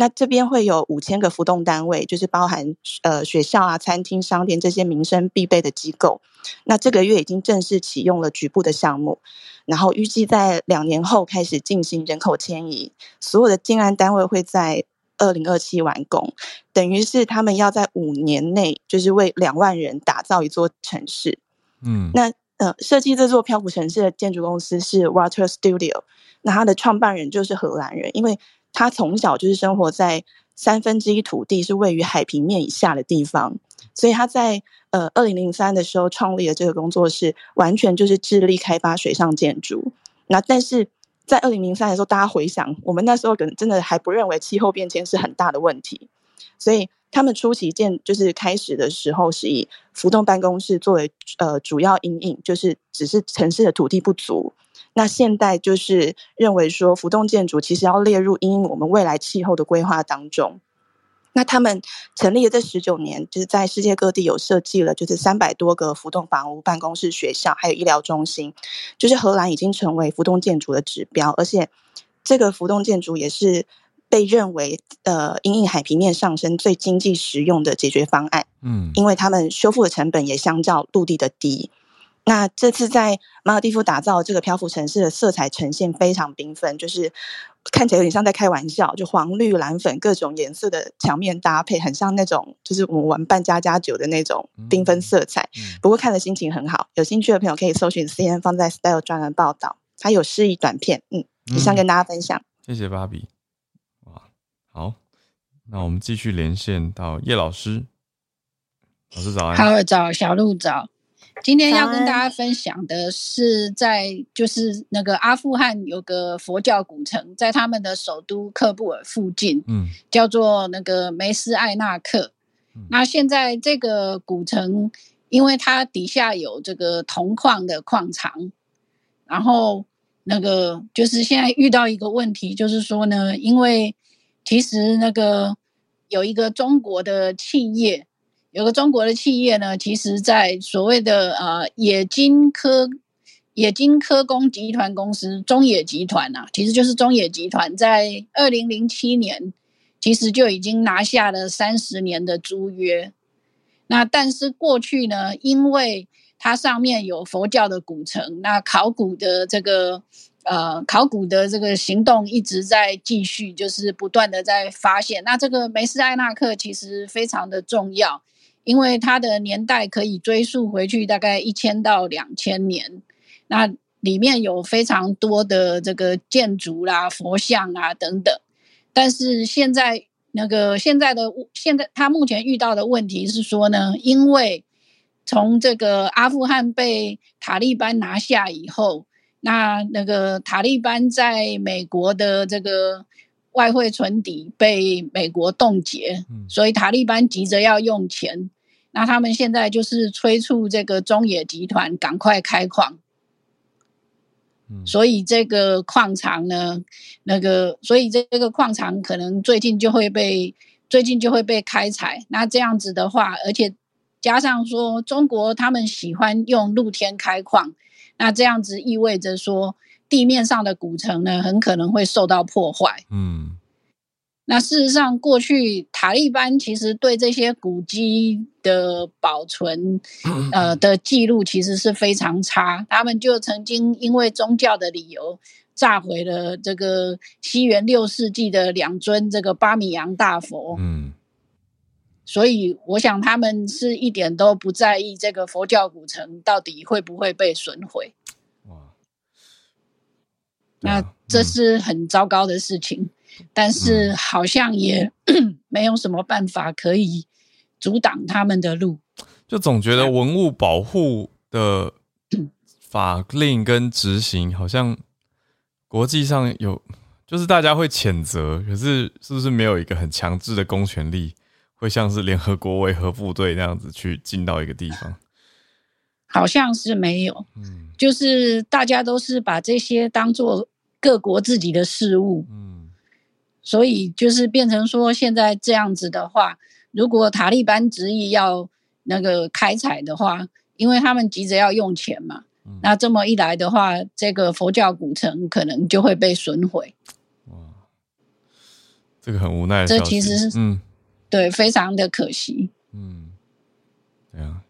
D: 那这边会有五千个浮动单位，就是包含呃学校啊、餐厅、商店这些民生必备的机构。那这个月已经正式启用了局部的项目，然后预计在两年后开始进行人口迁移。所有的建安单位会在二零二七完工，等于是他们要在五年内，就是为两万人打造一座城市。嗯，那呃设计这座漂浮城市的建筑公司是 Water Studio，那它的创办人就是荷兰人，因为。他从小就是生活在三分之一土地是位于海平面以下的地方，所以他在呃二零零三的时候创立了这个工作室，完全就是致力开发水上建筑。那但是在二零零三的时候，大家回想，我们那时候可能真的还不认为气候变迁是很大的问题，所以他们初期建就是开始的时候是以浮动办公室作为呃主要阴影，就是只是城市的土地不足。那现在就是认为说，浮动建筑其实要列入因我们未来气候的规划当中。那他们成立了这十九年，就是在世界各地有设计了，就是三百多个浮动房屋、办公室、学校，还有医疗中心。就是荷兰已经成为浮动建筑的指标，而且这个浮动建筑也是被认为呃，因应海平面上升最经济实用的解决方案。嗯，因为他们修复的成本也相较陆地的低。那这次在马尔蒂夫打造这个漂浮城市的色彩呈现非常缤纷，就是看起来有点像在开玩笑，就黄绿蓝粉各种颜色的墙面搭配，很像那种就是我们玩扮家家酒的那种缤纷色彩。不过看的心情很好，有兴趣的朋友可以搜寻 C N 放在 Style 专栏报道，它有诗意短片，嗯，以上跟大家分享。
A: 谢谢芭比。哇，好，那我们继续连线到叶老师，老师早安。
E: 好，早，小鹿早。今天要跟大家分享的是，在就是那个阿富汗有个佛教古城，在他们的首都喀布尔附近，嗯，叫做那个梅斯艾纳克。那现在这个古城，因为它底下有这个铜矿的矿场，然后那个就是现在遇到一个问题，就是说呢，因为其实那个有一个中国的企业。有个中国的企业呢，其实，在所谓的呃冶金科冶金科工集团公司中冶集团呐，其实就是中冶集团，在二零零七年，其实就已经拿下了三十年的租约。那但是过去呢，因为它上面有佛教的古城，那考古的这个呃考古的这个行动一直在继续，就是不断的在发现。那这个梅斯艾纳克其实非常的重要。因为它的年代可以追溯回去大概一千到两千年，那里面有非常多的这个建筑啦、佛像啊等等。但是现在那个现在的现在他目前遇到的问题是说呢，因为从这个阿富汗被塔利班拿下以后，那那个塔利班在美国的这个。外汇存底被美国冻结，所以塔利班急着要用钱。那他们现在就是催促这个中冶集团赶快开矿，所以这个矿场呢，那个所以这个矿场可能最近就会被最近就会被开采。那这样子的话，而且加上说中国他们喜欢用露天开矿，那这样子意味着说地面上的古城呢，很可能会受到破坏。嗯。那事实上，过去塔利班其实对这些古迹的保存，呃的记录其实是非常差。他们就曾经因为宗教的理由，炸毁了这个西元六世纪的两尊这个巴米扬大佛。嗯，所以我想他们是一点都不在意这个佛教古城到底会不会被损毁。哇，那这是很糟糕的事情，但是好像也 *clears throat* 没有什么办法可以阻挡他们的路。
A: 就总觉得文物保护的 *clears throat* 法令跟执行好像国际上有，就是大家会谴责，可是是不是没有一个很强制的公权力，会像是联合国维和部队那样子去进到一个地方？*laughs*
E: 好像是没有，嗯，就是大家都是把这些当做各国自己的事物，嗯，所以就是变成说现在这样子的话，如果塔利班执意要。那个开采的话，因为他们急着要用钱嘛，那这么一来的话，这个佛教古城可能就会被损毁。哇，
A: 这个很无奈。
E: 这其实是，嗯，对，非常的可惜。
A: 嗯，对啊，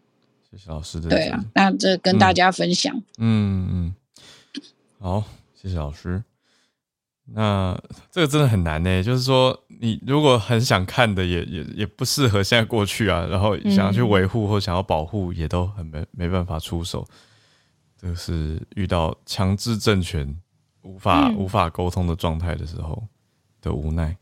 A: 谢谢老师的。
E: 对啊，那这跟大家分享。
A: 嗯嗯，好，谢谢老师。那这个真的很难呢，就是说，你如果很想看的，也也也不适合现在过去啊，然后想要去维护或想要保护，也都很没没办法出手。这个是遇到强制政权无法无法沟通的状态的时候的无奈。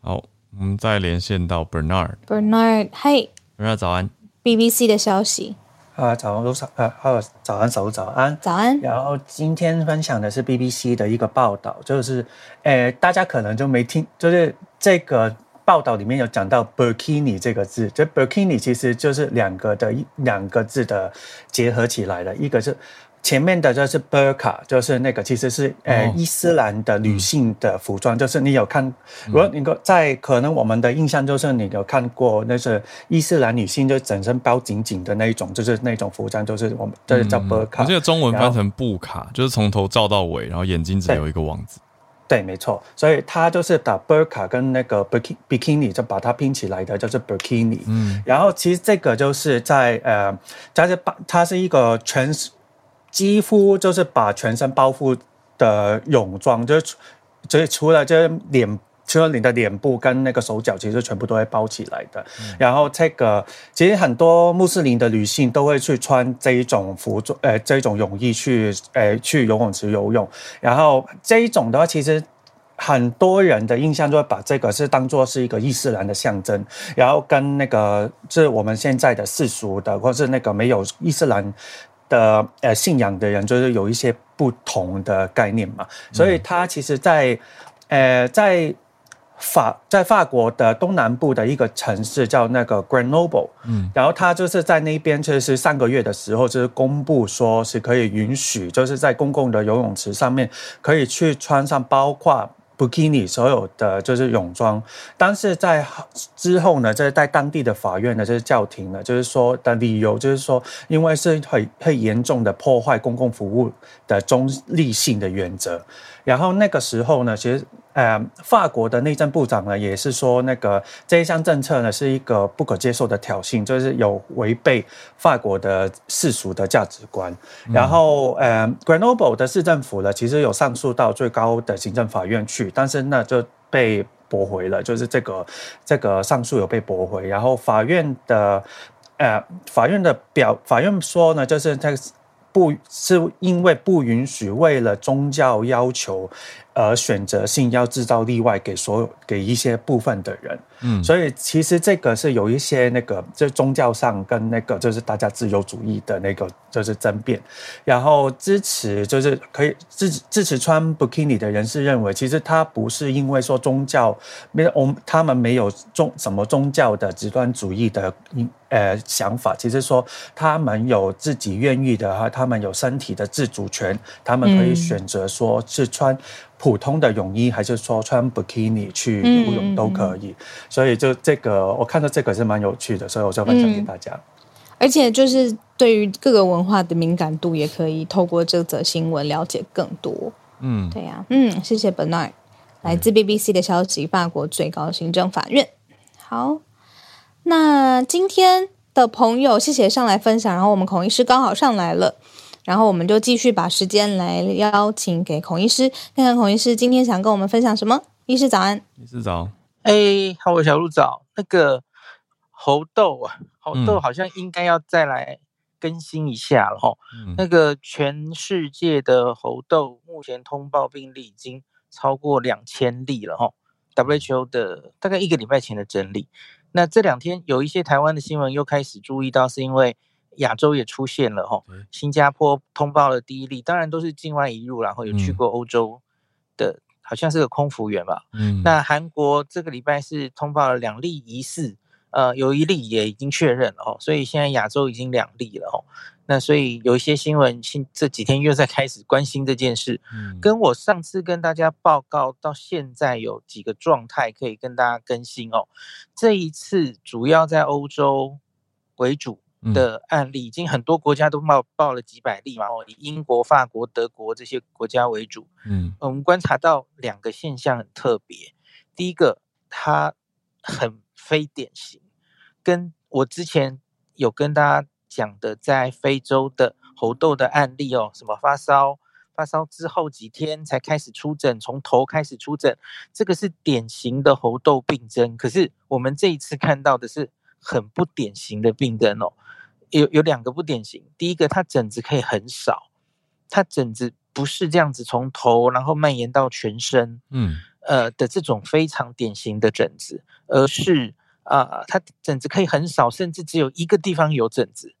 A: 好，我们再连线到 Bernard。
C: Bernard，嗨
A: ，Bernard，早安。
C: BBC 的消息。
F: 啊，早安，早呃，好，早安，早早安，
C: 早安。
F: 然后今天分享的是 BBC 的一个报道，就是，诶，大家可能就没听，就是这个报道里面有讲到 “burkini” 这个字，这 “burkini” 其实就是两个的两个字的结合起来的，一个是。前面的就是 burka，就是那个其实是呃伊斯兰的女性的服装，就是你有看，如果你在可能我们的印象就是你有看过那是伊斯兰女性就整身包紧紧的那一种，就是那种服装，就是我们这叫 burka。
A: 这个中文翻成布卡，就是从头罩到尾，然后眼睛只有一个网子。
F: 对，没错，所以它就是把 burka 跟那个 bikini 就把它拼起来的，就是 bikini。嗯，然后其实这个就是在呃，它是把它是一个全。几乎就是把全身包覆的泳装，就是就是除了就是脸，除了你的脸部跟那个手脚，其实全部都会包起来的。然后这个其实很多穆斯林的女性都会去穿这一种服装，呃，这种泳衣去，呃，去游泳池游泳。然后这一种的话，其实很多人的印象就会把这个是当做是一个伊斯兰的象征，然后跟那个是我们现在的世俗的，或是那个没有伊斯兰。的呃信仰的人就是有一些不同的概念嘛，所以他其实，在呃在法在法国的东南部的一个城市叫那个 Grenoble，嗯，然后他就是在那边，就是上个月的时候就是公布说是可以允许，就是在公共的游泳池上面可以去穿上包括。Bikini 所有的就是泳装，但是在之后呢，就是在当地的法院呢，就是叫停了，就是说的理由就是说，因为是很很严重的破坏公共服务的中立性的原则。然后那个时候呢，其实。呃，法国的内政部长呢，也是说那个这一项政策呢是一个不可接受的挑衅，就是有违背法国的世俗的价值观。然后，呃，Grenoble 的市政府呢，其实有上诉到最高的行政法院去，但是呢就被驳回了，就是这个这个上诉有被驳回。然后法院的呃，法院的表，法院说呢，就是这个不是因为不允许为了宗教要求。而选择性要制造例外给所有给一些部分的人，嗯，所以其实这个是有一些那个就宗教上跟那个就是大家自由主义的那个就是争辩，然后支持就是可以支支持穿 bikini 的人士认为，其实他不是因为说宗教没有他们没有宗什么宗教的极端主义的呃想法，其实说他们有自己愿意的哈，他们有身体的自主权，他们可以选择说是穿。普通的泳衣还是说穿 bikini 去游泳都可以，所以就这个我看到这个是蛮有趣的，所以我就分享给大家。
C: 而且就是对于各个文化的敏感度，也可以透过这则新闻了解更多。嗯，对呀，嗯，谢谢 Bernard，来自 BBC 的消息，法国最高行政法院。好，那今天的朋友，谢谢上来分享，然后我们孔医师刚好上来了。然后我们就继续把时间来邀请给孔医师，看看孔医师今天想跟我们分享什么。医师早安，
A: 医师早，
G: 哎，好，我小鹿早。那个猴痘啊，猴痘好像应该要再来更新一下了哈。那个全世界的猴痘目前通报病例已经超过两千例了哈。WHO 的大概一个礼拜前的整理，那这两天有一些台湾的新闻又开始注意到，是因为亚洲也出现了哈。新加坡通报了第一例，当然都是境外移入，然后有去过欧洲的。好像是个空服员吧。嗯，那韩国这个礼拜是通报了两例疑似，呃，有一例也已经确认了哦，所以现在亚洲已经两例了哦。那所以有一些新闻，新这几天又在开始关心这件事。嗯，跟我上次跟大家报告到现在有几个状态可以跟大家更新哦。这一次主要在欧洲为主。的案例已经很多国家都报报了几百例嘛，哦，以英国、法国、德国这些国家为主。嗯，我们观察到两个现象很特别。第一个，它很非典型，跟我之前有跟大家讲的，在非洲的猴痘的案例哦，什么发烧，发烧之后几天才开始出疹，从头开始出疹，这个是典型的猴痘病症。可是我们这一次看到的是很不典型的病症哦。有有两个不典型，第一个，它疹子可以很少，它疹子不是这样子从头然后蔓延到全身，嗯，呃的这种非常典型的疹子，而是啊，它疹子可以很少，甚至只有一个地方有疹子，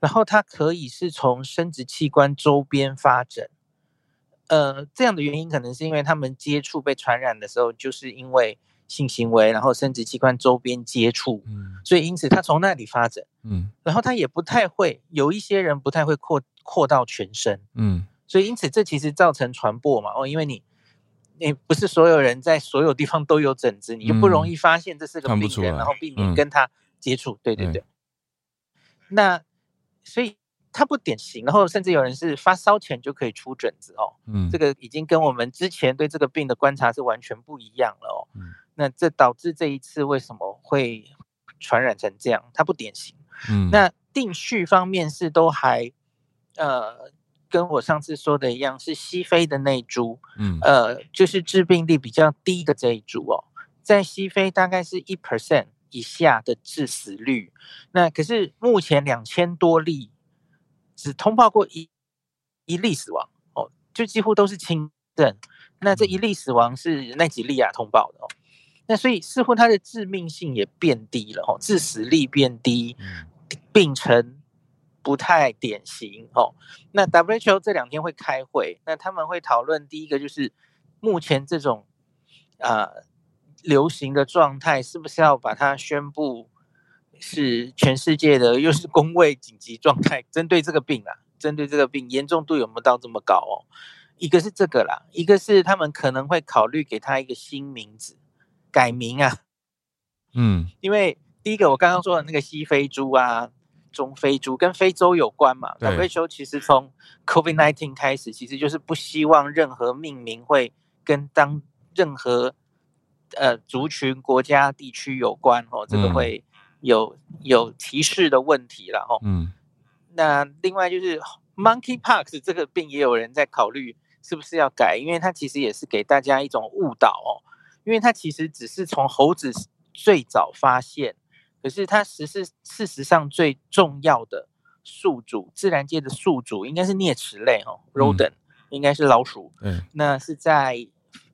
G: 然后它可以是从生殖器官周边发疹，呃，这样的原因可能是因为他们接触被传染的时候，就是因为。性行为，然后生殖器官周边接触，嗯，所以因此他从那里发展，嗯，然后他也不太会，有一些人不太会扩扩到全身，嗯，所以因此这其实造成传播嘛，哦，因为你你不是所有人在所有地方都有疹子，你就不容易发现这是个病人，然后避免跟他接触，对对。对，那所以。它不典型，然后甚至有人是发烧前就可以出疹子哦，嗯，这个已经跟我们之前对这个病的观察是完全不一样了哦，嗯，那这导致这一次为什么会传染成这样？它不典型，嗯，那定序方面是都还，呃，跟我上次说的一样，是西非的那株，嗯，呃，就是致病力比较低的这一株哦，在西非大概是一 percent 以下的致死率，那可是目前两千多例。只通报过一一例死亡哦，就几乎都是轻症。那这一例死亡是奈及利亚通报的哦。那所以似乎它的致命性也变低了哦，致死率变低，病程不太典型哦。那 WHO 这两天会开会，那他们会讨论第一个就是目前这种啊流行的状态是不是要把它宣布。是全世界的，又是公卫紧急状态，针对这个病啊，针对这个病严重度有没有到这么高哦？一个是这个啦，一个是他们可能会考虑给他一个新名字，改名啊，嗯，因为第一个我刚刚说的那个西非猪啊、中非猪跟非洲有关嘛，WHO 其实从 COVID-19 开始，其实就是不希望任何命名会跟当任何呃族群、国家、地区有关哦，这个会。有有歧视的问题了哦，嗯，那另外就是 Monkeypox 这个病也有人在考虑是不是要改，因为它其实也是给大家一种误导哦，因为它其实只是从猴子最早发现，可是它实是事实上最重要的宿主，自然界的宿主应该是啮齿类哦，rodent 应该是老鼠，嗯，那是在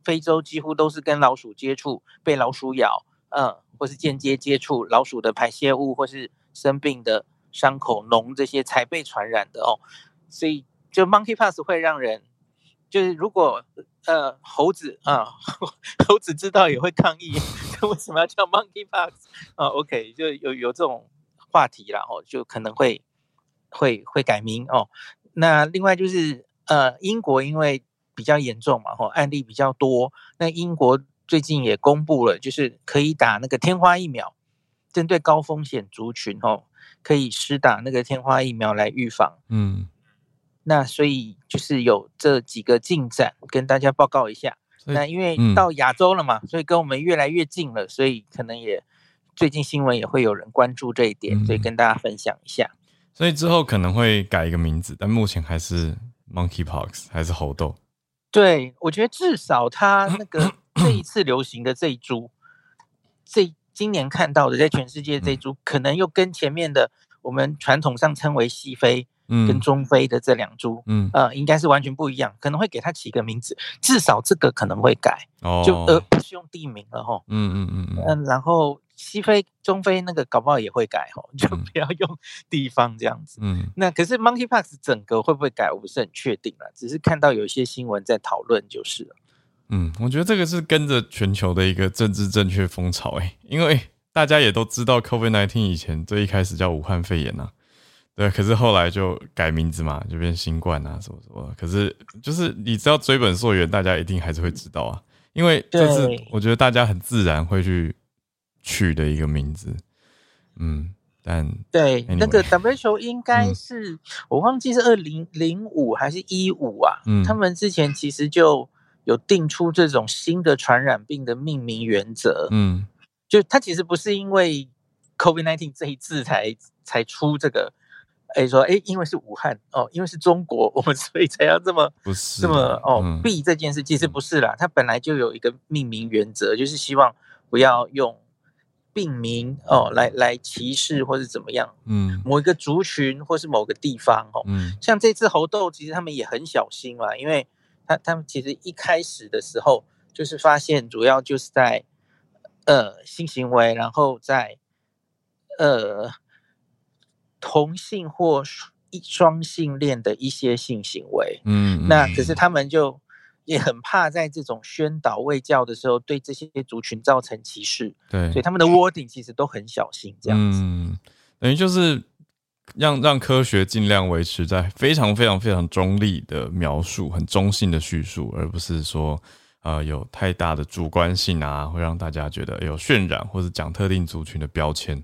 G: 非洲几乎都是跟老鼠接触，被老鼠咬，嗯。或是间接接触老鼠的排泄物，或是生病的伤口脓这些才被传染的哦，所以就 monkeypox 会让人，就是如果呃猴子啊 *laughs* 猴子知道也会抗议，*laughs* 为什么要叫 monkeypox 啊？OK 就有有这种话题了哦，就可能会会会改名哦。那另外就是呃英国因为比较严重嘛，吼案例比较多，那英国。最近也公布了，就是可以打那个天花疫苗，针对高风险族群哦，可以施打那个天花疫苗来预防。嗯，那所以就是有这几个进展跟大家报告一下。那因为到亚洲了嘛，所以跟我们越来越近了，所以可能也最近新闻也会有人关注这一点，所以跟大家分享一下。
A: 所以之后可能会改一个名字，但目前还是 Monkeypox 还是猴痘。
G: 对，我觉得至少它那个。*coughs* 这一次流行的这一株，这今年看到的，在全世界这一株，可能又跟前面的我们传统上称为西非。跟中非的这两株，嗯，呃，应该是完全不一样，可能会给它起个名字，至少这个可能会改，哦，就而不是用地名了哈，嗯嗯嗯嗯，然后西非、中非那个搞不好也会改哈，就不要用地方这样子，嗯，那可是 Monkeypox 整个会不会改，我不是很确定了，只是看到有一些新闻在讨论就是了，
A: 嗯，我觉得这个是跟着全球的一个政治正确风潮哎，因为大家也都知道 COVID-19 以前最一开始叫武汉肺炎呐。对，可是后来就改名字嘛，就变新冠啊，什么什么。可是就是你知道追本溯源，大家一定还是会知道啊，因为这是我觉得大家很自然会去取的一个名字。嗯，但
G: 对那个 *laughs* W 球应该是我忘记是二零零五还是一五啊？嗯，他们之前其实就有定出这种新的传染病的命名原则。嗯，就它其实不是因为 COVID nineteen 这一次才才出这个。哎，说哎，因为是武汉哦，因为是中国，我们 *laughs* 所以才要这么
A: 不是
G: 这么哦避这件事，其实不是啦，它本来就有一个命名原则，就是希望不要用病名哦来来歧视或是怎么样，嗯，某一个族群或是某个地方哦，嗯，像这次猴痘，其实他们也很小心嘛，因为他他们其实一开始的时候就是发现主要就是在呃性行为，然后在呃。同性或一双性恋的一些性行为，嗯，那可是他们就也很怕在这种宣导卫教的时候对这些族群造成歧视，
A: 对，
G: 所以他们的 wording 其实都很小心，这样子，
A: 等于就是让让科学尽量维持在非常非常非常中立的描述，很中性的叙述，而不是说呃有太大的主观性啊，会让大家觉得有渲染或者讲特定族群的标签。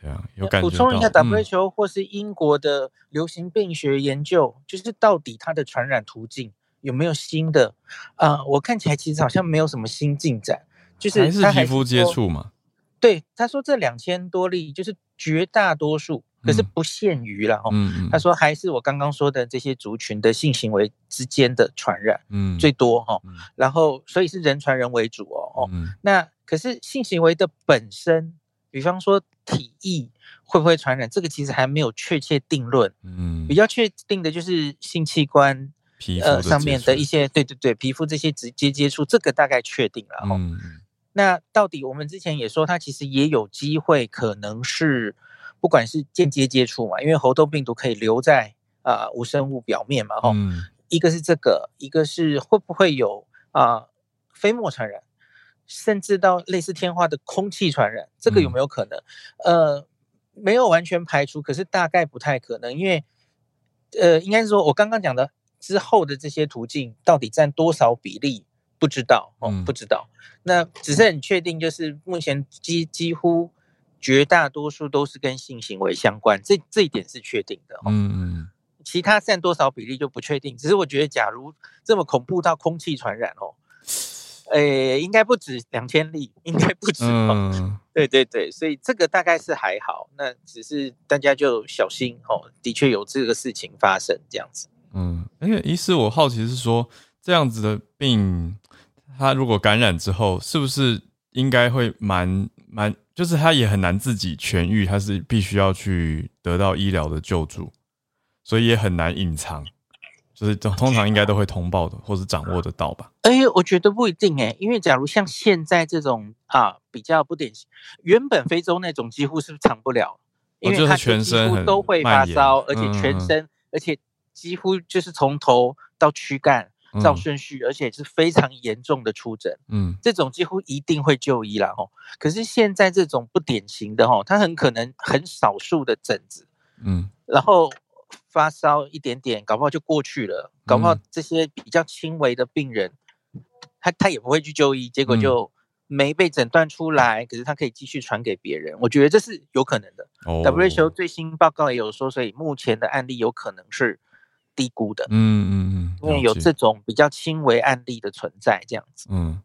A: 这样有感觉
G: 补充一下，WHO 或是英国的流行病学研究，就是到底它的传染途径有没有新的？啊，我看起来其实好像没有什么新进展，就是
A: 还是皮肤接触嘛。
G: 对，他说这两千多例就是绝大多数，可是不限于了哈。他说还是我刚刚说的这些族群的性行为之间的传染，嗯，最多哈。然后所以是人传人为主哦哦。那可是性行为的本身。比方说体液会不会传染，这个其实还没有确切定论。嗯，比较确定的就是性器官、
A: 皮肤
G: 上面的一些，对对对，皮肤这些直接接触，这个大概确定了。嗯，那到底我们之前也说，它其实也有机会，可能是不管是间接接触嘛，因为猴痘病毒可以留在啊无生物表面嘛，哈。一个是这个，一个是会不会有啊飞沫传染。甚至到类似天花的空气传染，这个有没有可能？呃，没有完全排除，可是大概不太可能，因为呃，应该是说我刚刚讲的之后的这些途径到底占多少比例，不知道哦，不知道。那只是很确定，就是目前几几乎绝大多数都是跟性行为相关，这这一点是确定的。嗯，其他占多少比例就不确定。只是我觉得，假如这么恐怖到空气传染哦。诶，应该不止两千例，应该不止。嗯，对对对，所以这个大概是还好，那只是大家就小心哦。的确有这个事情发生，这样子。
A: 嗯，而且医师，我好奇是说，这样子的病，它如果感染之后，是不是应该会蛮蛮，就是他也很难自己痊愈，他是必须要去得到医疗的救助，所以也很难隐藏。就是通常应该都会通报的，或是掌握得到吧？
G: 哎，我觉得不一定哎，因为假如像现在这种啊比较不典型，原本非洲那种几乎是藏不了，因为它
A: 全身
G: 都会发烧，而且全身，而且几乎就是从头到躯干照顺序，而且是非常严重的出诊。嗯，这种几乎一定会就医了哈。可是现在这种不典型的哈，它很可能很少数的疹子，嗯，然后。发烧一点点，搞不好就过去了。搞不好这些比较轻微的病人，他他也不会去就医，结果就没被诊断出来。可是他可以继续传给别人，我觉得这是有可能的。WHO 最新报告也有说，所以目前的案例有可能是低估的。嗯嗯嗯，因为有这种比较轻微案例的存在，这样子。嗯，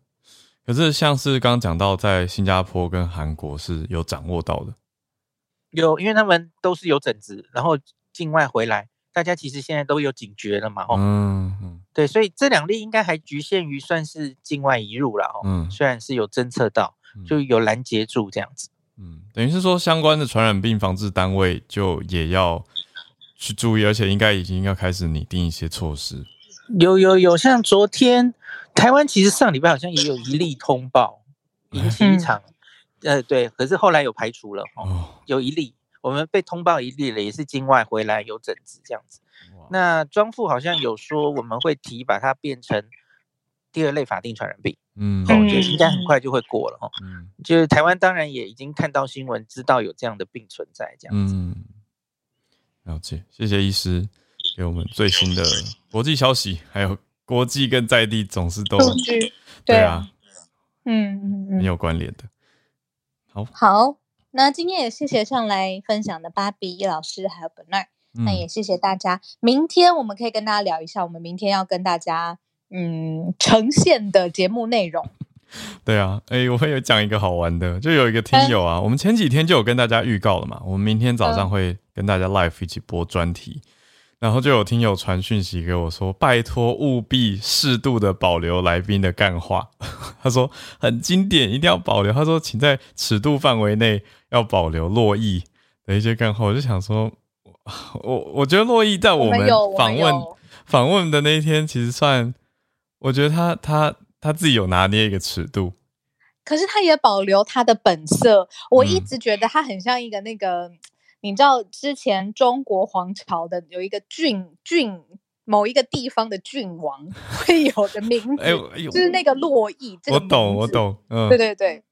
A: 可是像是刚刚讲到，在新加坡跟韩国是有掌握到的，
G: 有，因为他们都是有疹子，然后。境外回来，大家其实现在都有警觉了嘛，哦，嗯嗯，对，所以这两例应该还局限于算是境外移入了，哦，嗯，虽然是有侦测到，就有拦截住这样子。
A: 嗯，等于是说相关的传染病防治单位就也要去注意，而且应该已经要开始拟定一些措施。
G: 有有有，像昨天台湾其实上礼拜好像也有一例通报引起一场，呃对，可是后来有排除了哦，有一例我们被通报一例了，也是境外回来有疹子这样子。那庄副好像有说我们会提把它变成第二类法定传染病。嗯，我觉得应该很快就会过了哈。嗯，就是台湾当然也已经看到新闻，知道有这样的病存在，这样子。嗯，
A: 了解，谢谢医师给我们最新的国际消息，还有国际跟在地总是都对啊，嗯嗯嗯，很有关联的。好，
C: 好，那今天也谢谢上来分享的芭比叶老师还有本奈，那也谢谢大家。明天我们可以跟大家聊一下，我们明天要跟大家。嗯，呈现的节目内容，*laughs*
A: 对啊，哎，我会有讲一个好玩的，就有一个听友啊，我们前几天就有跟大家预告了嘛，我们明天早上会跟大家 live 一起播专题，然后就有听友传讯息给我说，拜托务必适度的保留来宾的干话，*laughs* 他说很经典，一定要保留，他说请在尺度范围内要保留洛邑的一些干话，我就想说，我我觉得洛邑在我们访问访问的那一天，其实算。我觉得他他他自己有拿捏一个尺度，
C: 可是他也保留他的本色。我一直觉得他很像一个那个，你知道之前中国皇朝的有一个郡郡某一个地方的郡王会有的名字，就是那个洛邑。
A: 我懂，我懂，嗯，
C: 对对对。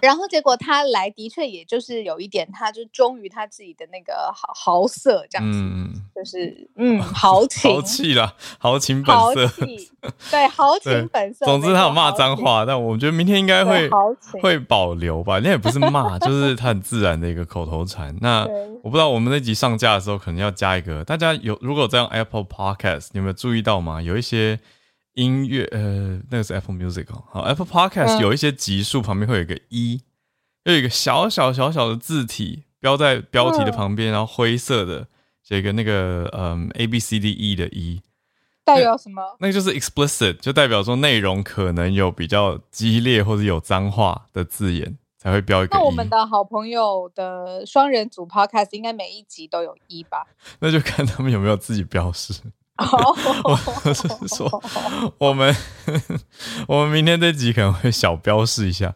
C: 然后结果他来的确也就是有一点，他就忠于他自己的那个豪豪色这样子，就是嗯豪情 *laughs*
A: 豪气啦，豪情本色，
C: 对豪情本色。
A: 总之他有骂脏话，但我觉得明天应该会会保留吧，那也不是骂，就是他很自然的一个口头禅。*laughs* 那我不知道我们那集上架的时候可能要加一个，大家有如果在 Apple Podcast，你有没有注意到吗？有一些。音乐，呃，那个是 Apple Music 哦。好，Apple Podcast 有一些集数旁边会有一个一，有一个小小小小的字体标在标题的旁边，然后灰色的写一个那个，嗯，A B C D E 的一，
C: 代表什么？
A: 那个就是 explicit，就代表说内容可能有比较激烈或者有脏话的字眼才会标一个。
C: 那我们的好朋友的双人组 Podcast 应该每一集都有一吧？*laughs*
A: 那就看他们有没有自己标示。*laughs* 我是说，我们 *laughs* 我们明天这集可能会小标示一下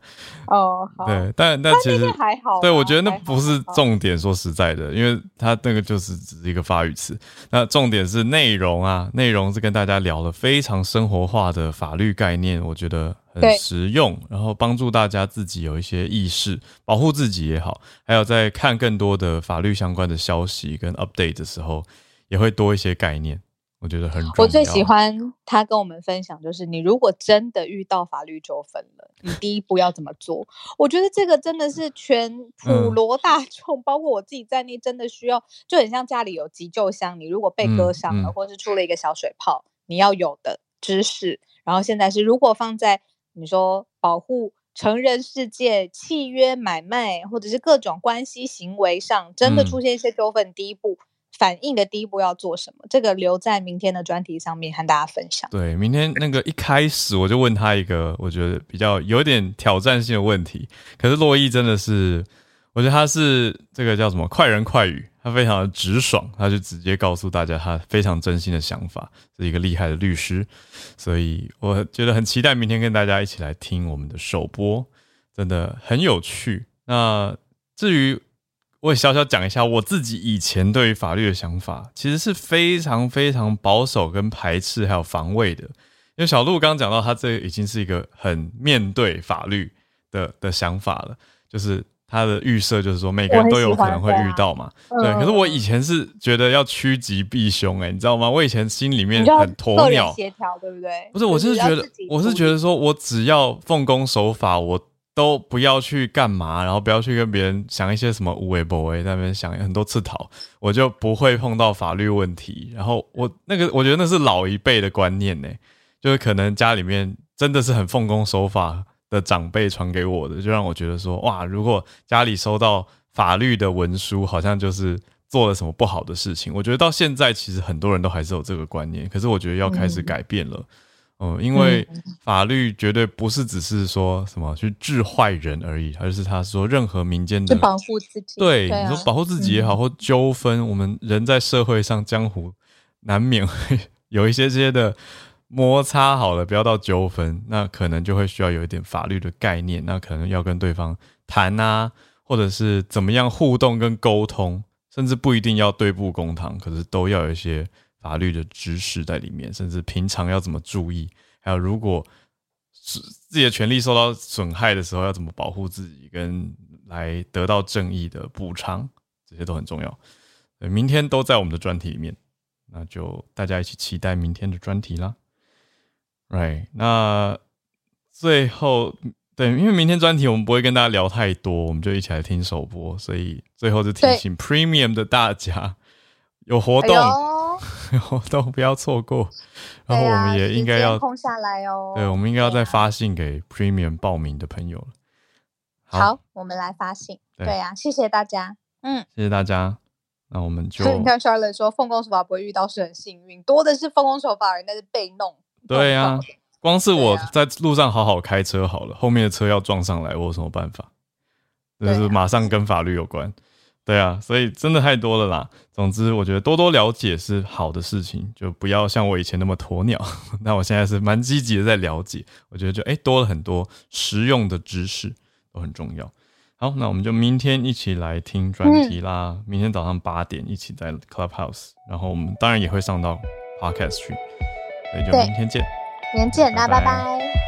C: 哦。
A: 对，但但其实
C: 还好。
A: 对，我觉得那不是重点。说实在的，因为它那个就是只是一个发语词。那重点是内容啊，内容是跟大家聊了非常生活化的法律概念，我觉得很实用，然后帮助大家自己有一些意识，保护自己也好，还有在看更多的法律相关的消息跟 update 的时候，也会多一些概念。我觉得很，
C: 我最喜欢他跟我们分享，就是你如果真的遇到法律纠纷了，你第一步要怎么做？我觉得这个真的是全普罗大众，包括我自己在内，真的需要，就很像家里有急救箱，你如果被割伤了，或是出了一个小水泡，你要有的知识。然后现在是，如果放在你说保护成人世界、契约买卖或者是各种关系行为上，真的出现一些纠纷，第一步。反应的第一步要做什么？这个留在明天的专题上面和大家分享。
A: 对，明天那个一开始我就问他一个我觉得比较有点挑战性的问题。可是洛伊真的是，我觉得他是这个叫什么快人快语，他非常的直爽，他就直接告诉大家他非常真心的想法，是一个厉害的律师。所以我觉得很期待明天跟大家一起来听我们的首播，真的很有趣。那至于。我也小小讲一下我自己以前对于法律的想法，其实是非常非常保守、跟排斥还有防卫的。因为小鹿刚刚讲到，他这已经是一个很面对法律的的想法了，就是他的预设就是说每个人都有可能会遇到嘛。对，可是我以前是觉得要趋吉避凶，哎，你知道吗？我以前心里面很鸵鸟
C: 协调，对不对？
A: 不是，我是觉得，我是觉得说我只要奉公守法，我。都不要去干嘛，然后不要去跟别人想一些什么无为不为，在那边想很多次逃，我就不会碰到法律问题。然后我那个，我觉得那是老一辈的观念呢，就是可能家里面真的是很奉公守法的长辈传给我的，就让我觉得说，哇，如果家里收到法律的文书，好像就是做了什么不好的事情。我觉得到现在其实很多人都还是有这个观念，可是我觉得要开始改变了。哦，因为法律绝对不是只是说什么去治坏人而已，而是他说任何民间的
C: 保护自己，
A: 对你说保护自己也好，或纠纷，我们人在社会上江湖难免会有一些些的摩擦，好了，不要到纠纷，那可能就会需要有一点法律的概念，那可能要跟对方谈啊，或者是怎么样互动跟沟通，甚至不一定要对簿公堂，可是都要有一些。法律的知识在里面，甚至平常要怎么注意，还有如果是自己的权利受到损害的时候，要怎么保护自己，跟来得到正义的补偿，这些都很重要。明天都在我们的专题里面，那就大家一起期待明天的专题啦。Right，那最后对，因为明天专题我们不会跟大家聊太多，我们就一起来听首播，所以最后就提醒 Premium 的大家有活动。活动不要错过，然后我们也应该要
C: 空下来哦。
A: 对，我们应该要再发信给 Premium 报名的朋友了。
C: 好，我们来发信。对呀，谢谢大家。
A: 嗯，谢谢大家。那我们就 *laughs*
C: 你看 Charlotte 说，奉公守法不会遇到是很幸运，多的是奉公守法人，但是被弄。
A: 对呀，光是我在路上好好开车好了，后面的车要撞上来，我有什么办法？就是马上跟法律有关。对啊，所以真的太多了啦。总之，我觉得多多了解是好的事情，就不要像我以前那么鸵鸟。*laughs* 那我现在是蛮积极的在了解，我觉得就哎多了很多实用的知识，都很重要。好，那我们就明天一起来听专题啦。明天早上八点一起在 Clubhouse，然后我们当然也会上到 Podcast 去。所以就明天见，
C: 明天见，那拜拜。